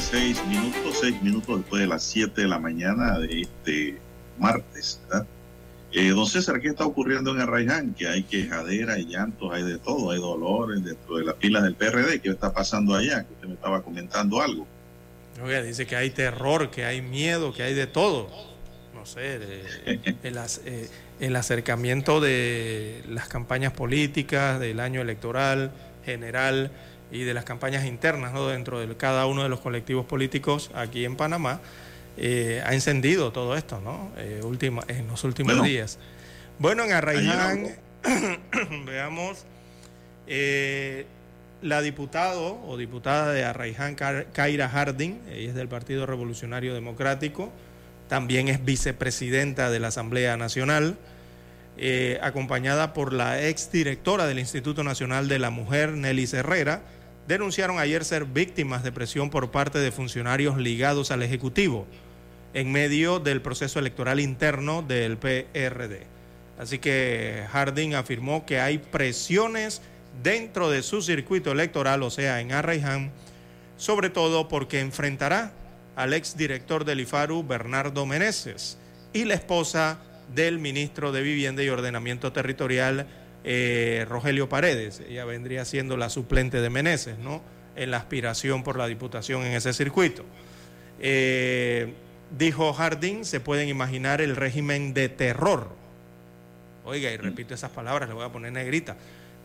7, 6 minutos, 6 minutos después de las 7 de la mañana de este martes. ¿verdad? Eh, don César, ¿qué está ocurriendo en Arraiján? Que hay quejadera, hay llantos, hay de todo, hay dolores dentro de las pilas del PRD. ¿Qué está pasando allá? Que usted me estaba comentando algo. Oiga, dice que hay terror, que hay miedo, que hay de todo. No sé, el, eh, el acercamiento de las campañas políticas, del año electoral general y de las campañas internas ¿no? dentro de cada uno de los colectivos políticos aquí en Panamá, eh, ha encendido todo esto ¿no? Eh, última- en los últimos Bueno. días. Bueno, en Arraiján, veamos, eh, la diputado o diputada de Arraiján, Kaira Harding, ella es del Partido Revolucionario Democrático, también es vicepresidenta de la Asamblea Nacional, eh, acompañada por la exdirectora del Instituto Nacional de la Mujer, Nelly Herrera, denunciaron ayer ser víctimas de presión por parte de funcionarios ligados al Ejecutivo en medio del proceso electoral interno del PRD. Así que Harding afirmó que hay presiones dentro de su circuito electoral, o sea, en Arraiján, sobre todo porque enfrentará al exdirector del IFARU, Bernardo Meneses, y la esposa del ministro de Vivienda y Ordenamiento Territorial, eh, Rogelio Paredes. Ella vendría siendo la suplente de Meneses, ¿no? En la aspiración por la diputación en ese circuito. Eh, dijo Harding, se pueden imaginar el régimen de terror. Oiga, y repito esas palabras, le voy a poner negrita.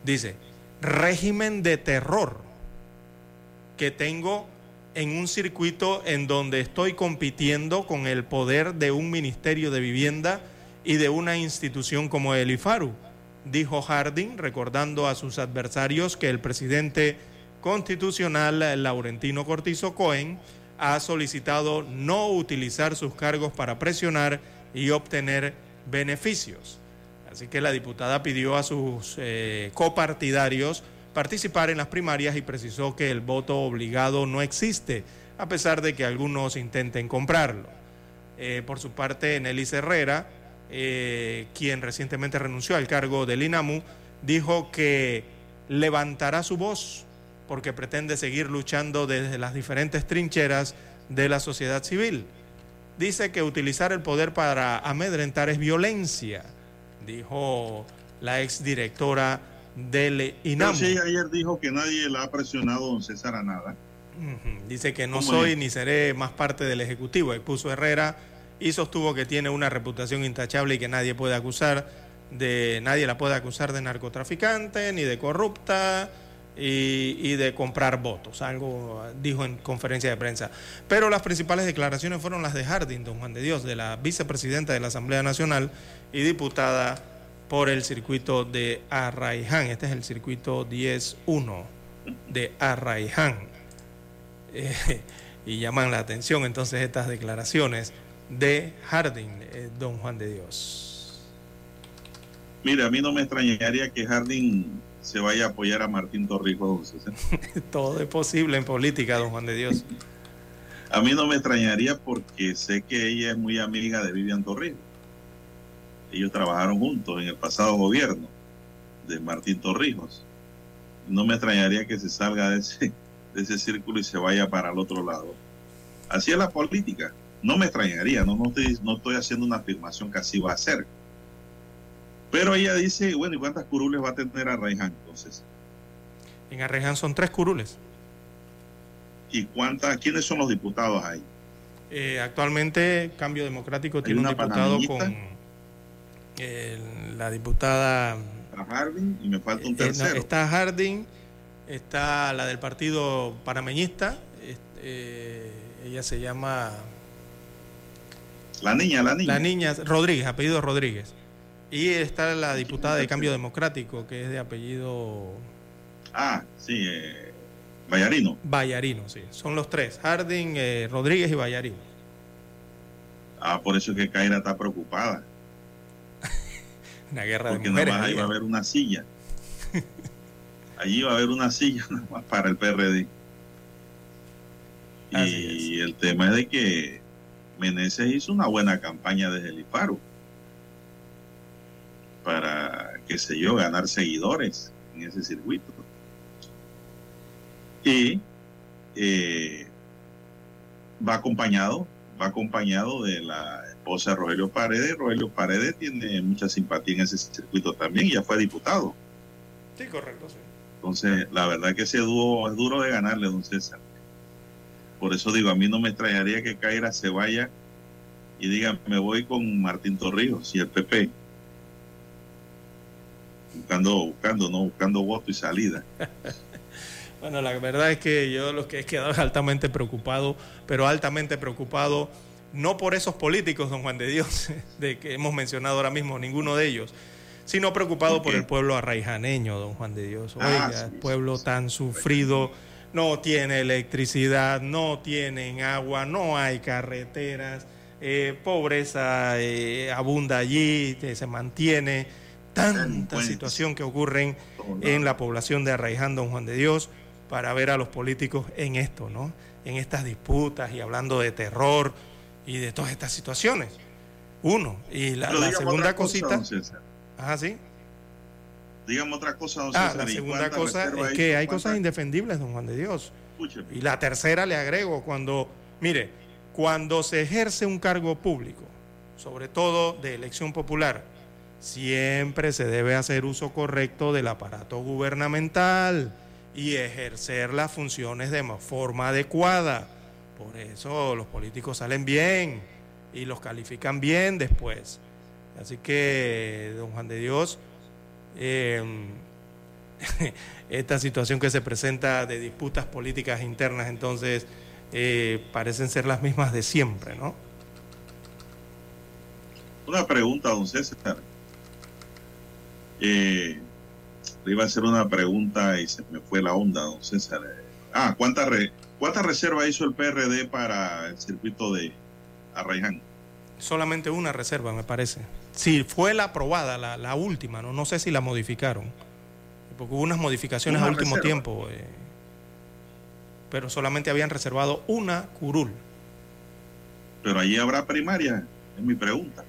Dice, régimen de terror que tengo en un circuito en donde estoy compitiendo con el poder de un ministerio de vivienda y de una institución como el IFARU, dijo Harding, recordando a sus adversarios que el presidente constitucional Laurentino Cortizo Cohen ha solicitado no utilizar sus cargos para presionar y obtener beneficios. Así que la diputada pidió a sus eh, copartidarios participar en las primarias y precisó que el voto obligado no existe, a pesar de que algunos intenten comprarlo. Eh, por su parte, Nelly Herrera, eh, quien recientemente renunció al cargo del INAMU, dijo que levantará su voz porque pretende seguir luchando desde las diferentes trincheras de la sociedad civil. Dice que utilizar el poder para amedrentar es violencia, dijo la exdirectora del INAMU. sí, ayer dijo que nadie la ha presionado, don César, a nada. Dice que no soy ni seré más parte del Ejecutivo, expuso Herrera y sostuvo que tiene una reputación intachable y que nadie puede acusar de, nadie la puede acusar de narcotraficante ni de corrupta y, de comprar votos, algo dijo en conferencia de prensa. Pero las principales declaraciones fueron las de Harding, don Juan de Dios, de la vicepresidenta de la Asamblea Nacional y diputada por el circuito de Arraiján. Este es el circuito 10-1 de Arraiján. Eh, y llaman la atención entonces estas declaraciones de Harding, eh, don Juan de Dios. Mire, a mí no me extrañaría que Harding se vaya a apoyar a Martín Torrijos. Todo es posible en política, don Juan de Dios. A mí no me extrañaría porque sé que ella es muy amiga de Vivian Torrijos. Ellos trabajaron juntos en el pasado gobierno de Martín Torrijos. No me extrañaría que se salga de ese, de ese círculo y se vaya para el otro lado. Así es la política. No me extrañaría, no, no, estoy, no estoy haciendo una afirmación que así va a ser. Pero ella dice, bueno, ¿y cuántas curules va a tener Arraiján entonces? En Arraiján son tres curules. ¿Y cuántas, quiénes son los diputados ahí? Eh, actualmente Cambio Democrático tiene un diputado con la diputada... Harding y me falta un eh, tercero. está Harding, está la del partido panameñista, eh, ella se llama... La niña, la niña. La niña, Rodríguez, apellido Rodríguez. Y está la diputada de Cambio Democrático, que es de apellido... Ah, sí, eh, Vallarino. Vallarino, sí. Son los tres, Harding, eh, Rodríguez y Vallarino. Ah, por eso es que Caira está preocupada. una guerra Porque de mujeres. Porque ahí va a haber una silla. allí va a haber una silla nada más para el PRD. y el tema es de que Meneses hizo una buena campaña desde el IFARO para, qué sé yo, ganar seguidores en ese circuito. Y eh, va acompañado, va acompañado de la esposa de Rogelio Paredes. Rogelio Paredes tiene mucha simpatía en ese circuito también ya fue diputado. Sí, correcto, sí. Entonces, la verdad que ese dúo es duro de ganarle, don César. Por eso digo, a mí no me extrañaría que Caira se vaya y diga, me voy con Martín Torrijos y el PP. Buscando, buscando, no, buscando voto y salida. bueno, la verdad es que yo lo que he quedado altamente preocupado, pero altamente preocupado, no por esos políticos, don Juan de Dios, de que hemos mencionado ahora mismo, ninguno de ellos, sino preocupado por el pueblo arraijaneño, don Juan de Dios. Ah, Oiga, pueblo tan sufrido, no tiene electricidad, no tienen agua, no hay carreteras, eh, pobreza eh, abunda allí, se mantiene, tanta situación que ocurren en la población de Arraiján, don Juan de Dios, para ver a los políticos en esto, ¿no? En estas disputas y hablando de terror y de todas estas situaciones. Uno. Y la, segunda cosita. Ajá, sí. Dígame otra cosa, don Ah, la segunda cosa es que hay cosas indefendibles, don Juan de Dios. Y la tercera le agrego, cuando, mire, cuando se ejerce un cargo público, sobre todo de elección popular, siempre se debe hacer uso correcto del aparato gubernamental y ejercer las funciones de forma adecuada. Por eso los políticos salen bien y los califican bien después. Así que, don Juan de Dios, em, esta situación que se presenta de disputas políticas internas, entonces, eh, parecen ser las mismas de siempre, ¿no? Una pregunta, don César. Eh, iba a hacer una pregunta y se me fue la onda, don César. Ah, ¿cuánta, re, ¿cuánta reserva hizo el PRD para el circuito de Arraiján? solamente una reserva, me parece. Si fue la aprobada, la, la última, ¿no? no sé si la modificaron, porque hubo unas modificaciones al último tiempo, eh, pero solamente habían reservado una curul. Pero allí habrá primaria, es mi pregunta.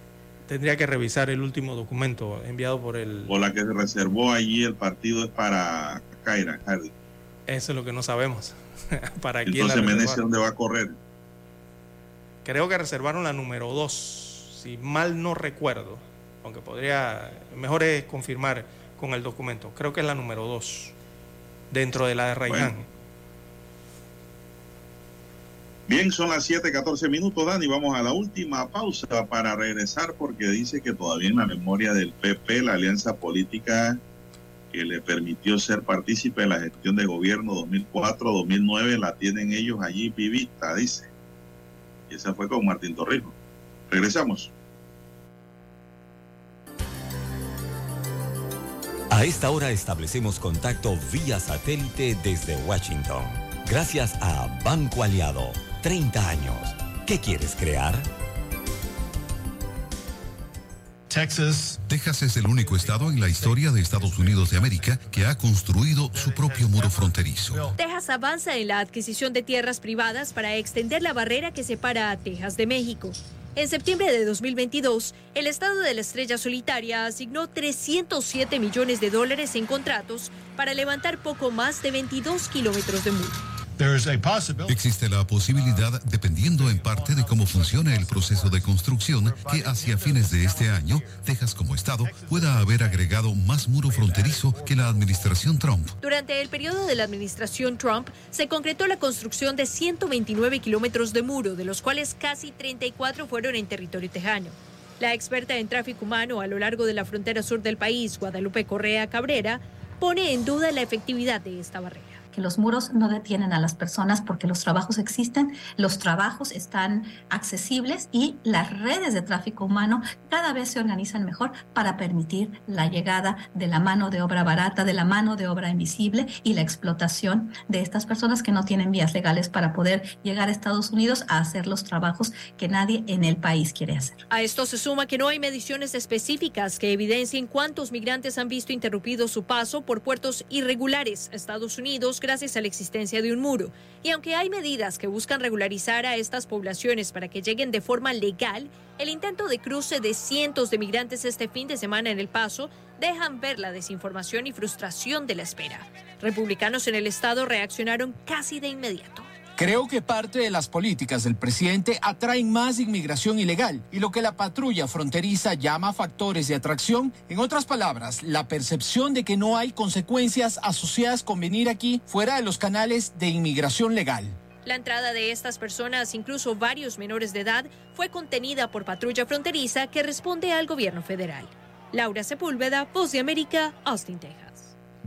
Tendría que revisar el último documento enviado por el... O la que se reservó allí el partido es para Kaira, Hardy. Eso es lo que no sabemos. ¿Para quién Entonces Meneses, ¿dónde va a correr? Creo que reservaron la número 2, si mal no recuerdo. aunque podría, mejor es confirmar con el documento. Creo que es la número dos dentro de la de Rayan. Bien, son las 7:14 minutos, Dani. Vamos a la última pausa para regresar porque dice que todavía en la memoria del PP, la alianza política que le permitió ser partícipe de la gestión de gobierno 2004-2009, la tienen ellos allí vivita, dice. Y esa fue con Martín Torrijos. Regresamos. A esta hora establecemos contacto vía satélite desde Washington. Gracias a Banco Aliado. 30 años. ¿Qué quieres crear? Texas. Texas es el único estado en la historia de Estados Unidos de América que ha construido su propio muro fronterizo. Texas avanza en la adquisición de tierras privadas para extender la barrera que separa a Texas de México. En septiembre de 2022, el estado de la Estrella Solitaria asignó 307 millones de dólares en contratos para levantar poco más de 22 kilómetros de muro. Existe la posibilidad, dependiendo en parte de cómo funciona el proceso de construcción, que hacia fines de este año, Texas como estado pueda haber agregado más muro fronterizo que la administración Trump. Durante el periodo de la administración Trump, se concretó la construcción de 129 kilómetros de muro, de los cuales casi 34 fueron en territorio tejano. La experta en tráfico humano a lo largo de la frontera sur del país, Guadalupe Correa Cabrera, pone en duda la efectividad de esta barrera que los muros no detienen a las personas porque los trabajos existen, los trabajos están accesibles y las redes de tráfico humano cada vez se organizan mejor para permitir la llegada de la mano de obra barata, de la mano de obra invisible y la explotación de estas personas que no tienen vías legales para poder llegar a Estados Unidos a hacer los trabajos que nadie en el país quiere hacer. A esto se suma que no hay mediciones específicas que evidencien cuántos migrantes han visto interrumpido su paso por puertos irregulares Estados Unidos gracias a la existencia de un muro. Y aunque hay medidas que buscan regularizar a estas poblaciones para que lleguen de forma legal, el intento de cruce de cientos de migrantes este fin de semana en El Paso dejan ver la desinformación y frustración de la espera. Republicanos en el estado reaccionaron casi de inmediato. Creo que parte de las políticas del presidente atraen más inmigración ilegal y lo que la patrulla fronteriza llama factores de atracción, en otras palabras, la percepción de que no hay consecuencias asociadas con venir aquí fuera de los canales de inmigración legal. La entrada de estas personas, incluso varios menores de edad, fue contenida por patrulla fronteriza que responde al gobierno federal. Laura Sepúlveda, Voz de América, Austin, Texas.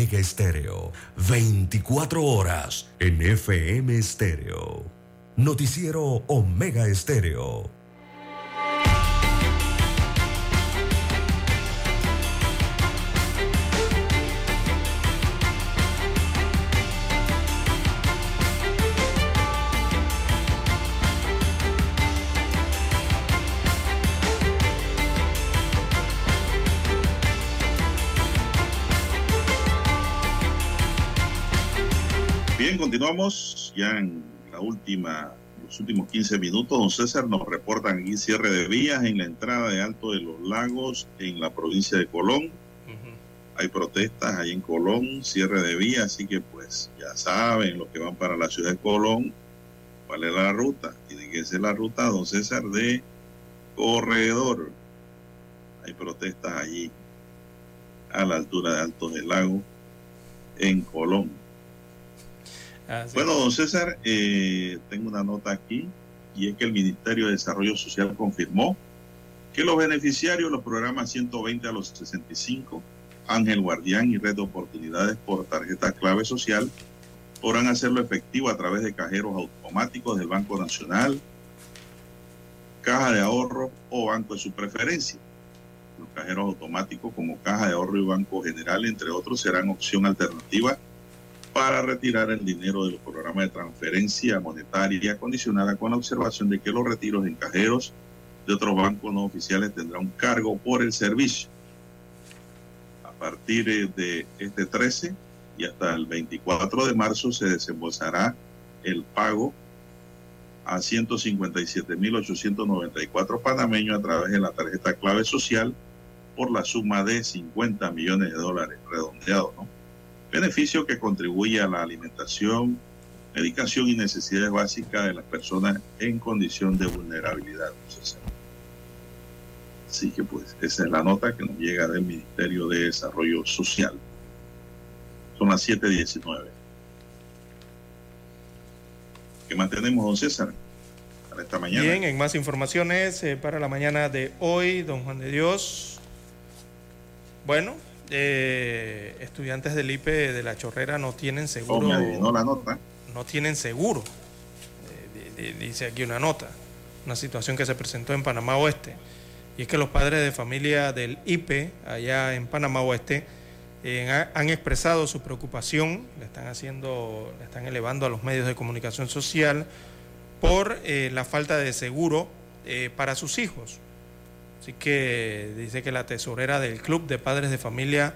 Omega Estéreo, 24 horas en FM Estéreo. Noticiero Omega Estéreo. Continuamos ya en la última, los últimos 15 minutos. Don César nos reportan aquí cierre de vías en la entrada de Alto de los Lagos en la provincia de Colón. Hay protestas ahí en Colón, cierre de vías, así que pues ya saben los que van para la ciudad de Colón, cuál es la ruta. Tiene que ser la ruta, don César, de Corredor. Hay protestas allí a la altura de Alto del Lago en Colón. Bueno, don César, eh, tengo una nota aquí y es que el Ministerio de Desarrollo Social confirmó que los beneficiarios de los programas 120 a los 65, Ángel Guardián y Red de Oportunidades por tarjeta clave social podrán hacerlo efectivo a través de cajeros automáticos del Banco Nacional, caja de ahorro o banco de su preferencia. Los cajeros automáticos como caja de ahorro y banco general, entre otros, serán opción alternativa para retirar el dinero de los programas de transferencia monetaria condicionada con la observación de que los retiros en cajeros de otros bancos no oficiales tendrán un cargo por el servicio. A partir de este 13 y hasta el 24 de marzo se desembolsará el pago a 157.894 panameños a través de la tarjeta clave social por la suma de 50 millones de dólares, redondeado, ¿no? Beneficio que contribuye a la alimentación, medicación y necesidades básicas de las personas en condición de vulnerabilidad. Así que pues esa es la nota que nos llega del Ministerio de Desarrollo Social. Son las 7.19. ¿Qué mantenemos, don César? Para esta mañana. Bien, en más informaciones eh, para la mañana de hoy, don Juan de Dios. Bueno, eh, estudiantes del IPE de la Chorrera no tienen seguro. no la nota. No tienen seguro. Eh, dice aquí una nota. Una situación que se presentó en Panamá Oeste. Y es que los padres de familia del IPE, allá en Panamá Oeste, eh, han expresado su preocupación, le están haciendo, le están elevando a los medios de comunicación social por la falta de seguro para sus hijos. Así que dice que la tesorera del Club de Padres de Familia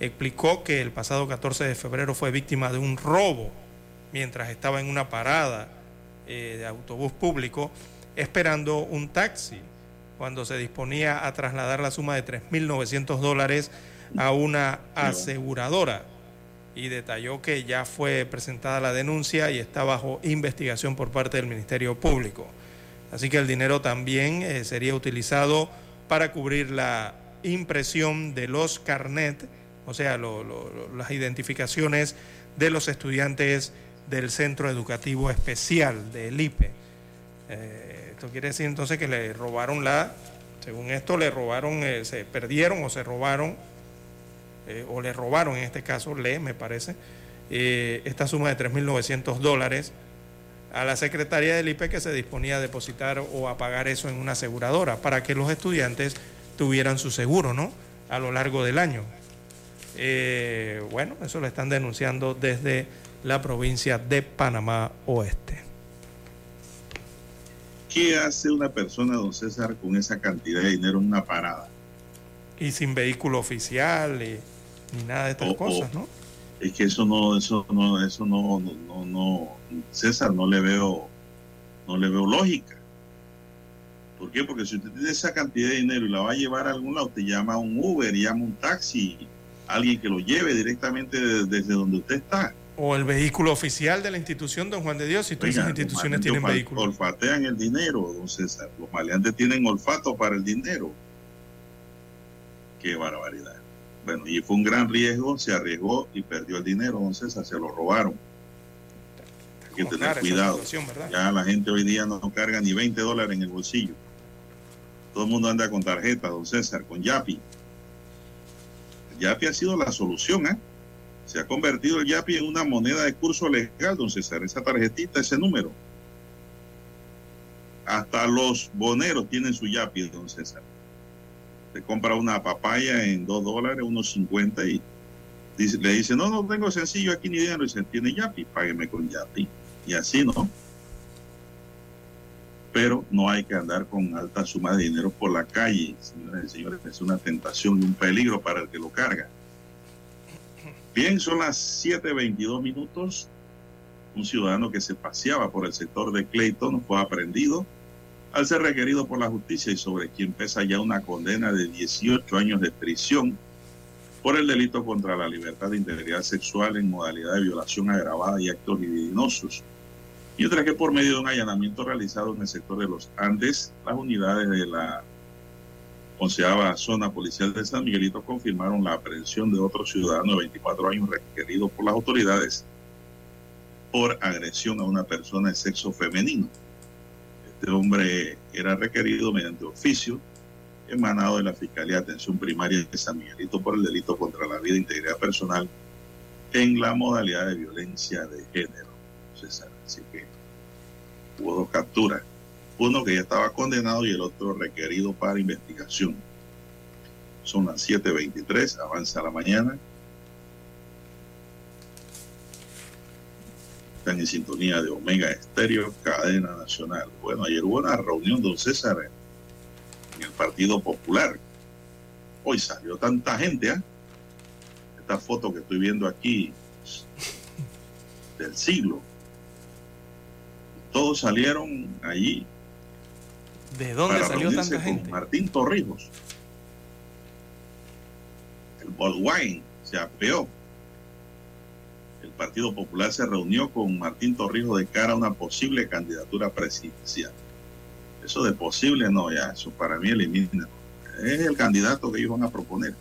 explicó que el pasado 14 de febrero fue víctima de un robo mientras estaba en una parada eh, de autobús público esperando un taxi cuando se disponía a trasladar la suma de 3.900 dólares a una aseguradora y detalló que ya fue presentada la denuncia y está bajo investigación por parte del Ministerio Público. Así que el dinero también eh, sería utilizado para cubrir la impresión de los carnet, o sea, las identificaciones de los estudiantes del Centro Educativo Especial del IPE. Eh, esto quiere decir entonces que le robaron la, según esto, le robaron, eh, se perdieron o se robaron, eh, o le robaron en este caso, le, me parece, esta suma de 3.900 dólares a la Secretaría del IPE que se disponía a depositar o a pagar eso en una aseguradora para que los estudiantes tuvieran su seguro, ¿no? A lo largo del año. Eh, bueno, eso lo están denunciando desde la provincia de Panamá Oeste. ¿Qué hace una persona, don César, con esa cantidad de dinero en una parada? Y sin vehículo oficial ni nada de estas cosas, ¿no? Es que eso no, eso no, eso no, no, no, César, no le veo, no le veo lógica. ¿Por qué? Porque si usted tiene esa cantidad de dinero y la va a llevar a algún lado, usted llama a un Uber, llama a un taxi, alguien que lo lleve directamente desde, donde usted está. O el vehículo oficial de la institución, don Juan de Dios, si todas esas instituciones tienen vehículos. Olfatean el dinero, don César. Los maleantes tienen olfato para el dinero. Qué barbaridad. Bueno, y fue un gran riesgo, se arriesgó y perdió el dinero, don César, se lo robaron. Hay que tener cuidado. Ya la gente hoy día no carga ni 20 dólares en el bolsillo. Todo el mundo anda con tarjeta, don César, con Yapi. El Yapi ha sido la solución, ¿eh? Se ha convertido el Yapi en una moneda de curso legal, don César. Esa tarjetita, ese número. Hasta los boneros tienen su Yapi, don César te compra una papaya en dos dólares, unos 50 y le dice, no, no tengo sencillo aquí ni dinero. Y dice, tiene Yapi, págueme con Yapi. Y así, ¿no? Pero no hay que andar con alta suma de dinero por la calle, señores y señores. Es una tentación y un peligro para el que lo carga. Bien, son las 7.22 minutos. Un ciudadano que se paseaba por el sector de Clayton fue aprendido al ser requerido por la justicia y sobre quien pesa ya una condena de 18 años de prisión por el delito contra la libertad de integridad sexual en modalidad de violación agravada y actos libidinosos. Mientras que por medio de un allanamiento realizado en el sector de los Andes, las unidades de la onceava zona policial de San Miguelito confirmaron la aprehensión de otro ciudadano de 24 años requerido por las autoridades por agresión a una persona de sexo femenino. Este hombre era requerido mediante oficio emanado de la Fiscalía de Atención Primaria de San Miguelito por el delito contra la vida e integridad personal en la modalidad de violencia de género. Así que hubo dos capturas. Uno que ya estaba condenado y el otro requerido para investigación. Son las 7.23, avanza la mañana. están en sintonía de Omega Estéreo, cadena nacional. Bueno, ayer hubo una reunión, don César, en el Partido Popular. Hoy salió tanta gente, ¿ah? Esta foto que estoy viendo aquí del siglo. Todos salieron allí. ¿De dónde para salió tanta gente? Martín Torrijos. El Volkswagen se apeó. El Partido Popular se reunió con Martín Torrijos de cara a una posible candidatura presidencial. Eso de posible no, ya, eso para mí elimina. Es el candidato que ellos van a proponer.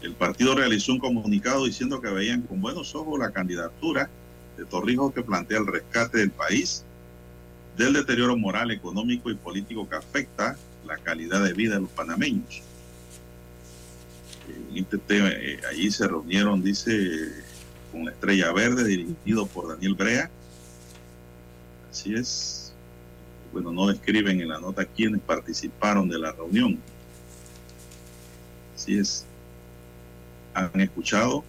El partido realizó un comunicado diciendo que veían con buenos ojos la candidatura de Torrijos que plantea el rescate del país del deterioro moral, económico y político que afecta la calidad de vida de los panameños. Este tema, eh, allí se reunieron, dice, con la Estrella Verde, dirigido por Daniel Brea. Así es. Bueno, no describen en la nota quiénes participaron de la reunión. Así es. Han escuchado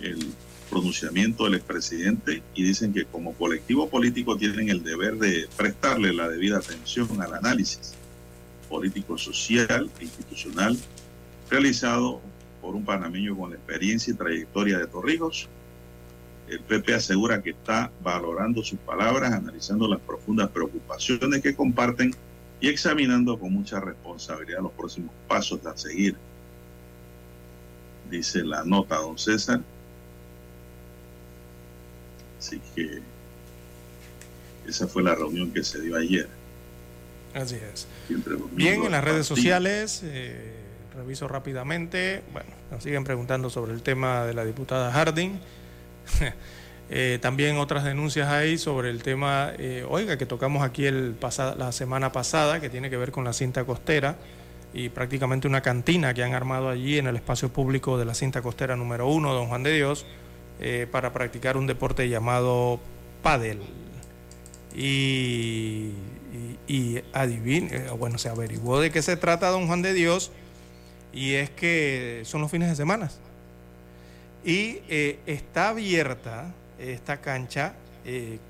el pronunciamiento del expresidente y dicen que como colectivo político tienen el deber de prestarle la debida atención al análisis político, social e institucional realizado por un panameño con la experiencia y trayectoria de Torrijos. El PP asegura que está valorando sus palabras, analizando las profundas preocupaciones que comparten y examinando con mucha responsabilidad los próximos pasos a seguir. Dice la nota, don César. Así que esa fue la reunión que se dio ayer. Así es. Bien, en las redes sociales, eh, reviso rápidamente. Bueno, nos siguen preguntando sobre el tema de la diputada Harding. Eh, también otras denuncias hay sobre el tema, eh, oiga, que tocamos aquí el pasa- la semana pasada, que tiene que ver con la cinta costera y prácticamente una cantina que han armado allí en el espacio público de la cinta costera número uno, Don Juan de Dios, eh, para practicar un deporte llamado pádel. Y, adivine, eh, bueno, se averiguó de qué se trata Don Juan de Dios y es que son los fines de semana. Y eh, está abierta esta cancha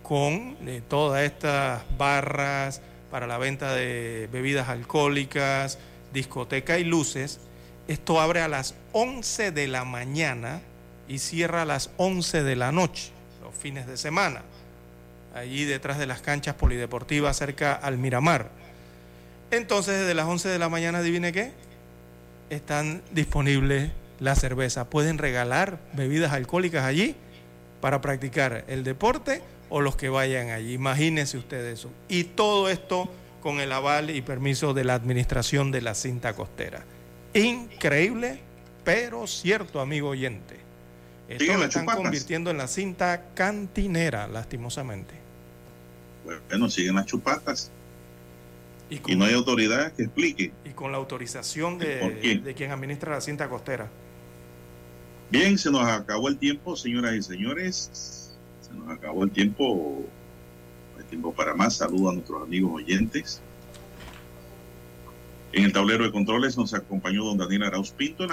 con todas estas barras para la venta de bebidas alcohólicas, discoteca y luces. Esto abre a las 11 de la mañana y cierra a las 11 de la noche, los fines de semana allí detrás de las canchas polideportivas cerca al Miramar. Entonces, desde las 11 de la mañana, adivine qué, están disponibles la cerveza. Pueden regalar bebidas alcohólicas allí para practicar el deporte o los que vayan allí. Imagínense ustedes eso. Y todo esto con el aval y permiso de la administración de la cinta costera. Increíble, pero cierto, amigo oyente. Esto Sigan lo las están chupatas. convirtiendo en la cinta cantinera, lastimosamente. Bueno, siguen las chupatas. Y, Y no hay autoridad que explique. y con la autorización de, de quien administra la cinta costera. Bien, se nos acabó el tiempo, señoras y señores. Se nos acabó el tiempo. No hay tiempo para más. Saludo a nuestros amigos oyentes. En el tablero de controles nos acompañó don Daniel Arauz Pinto. En la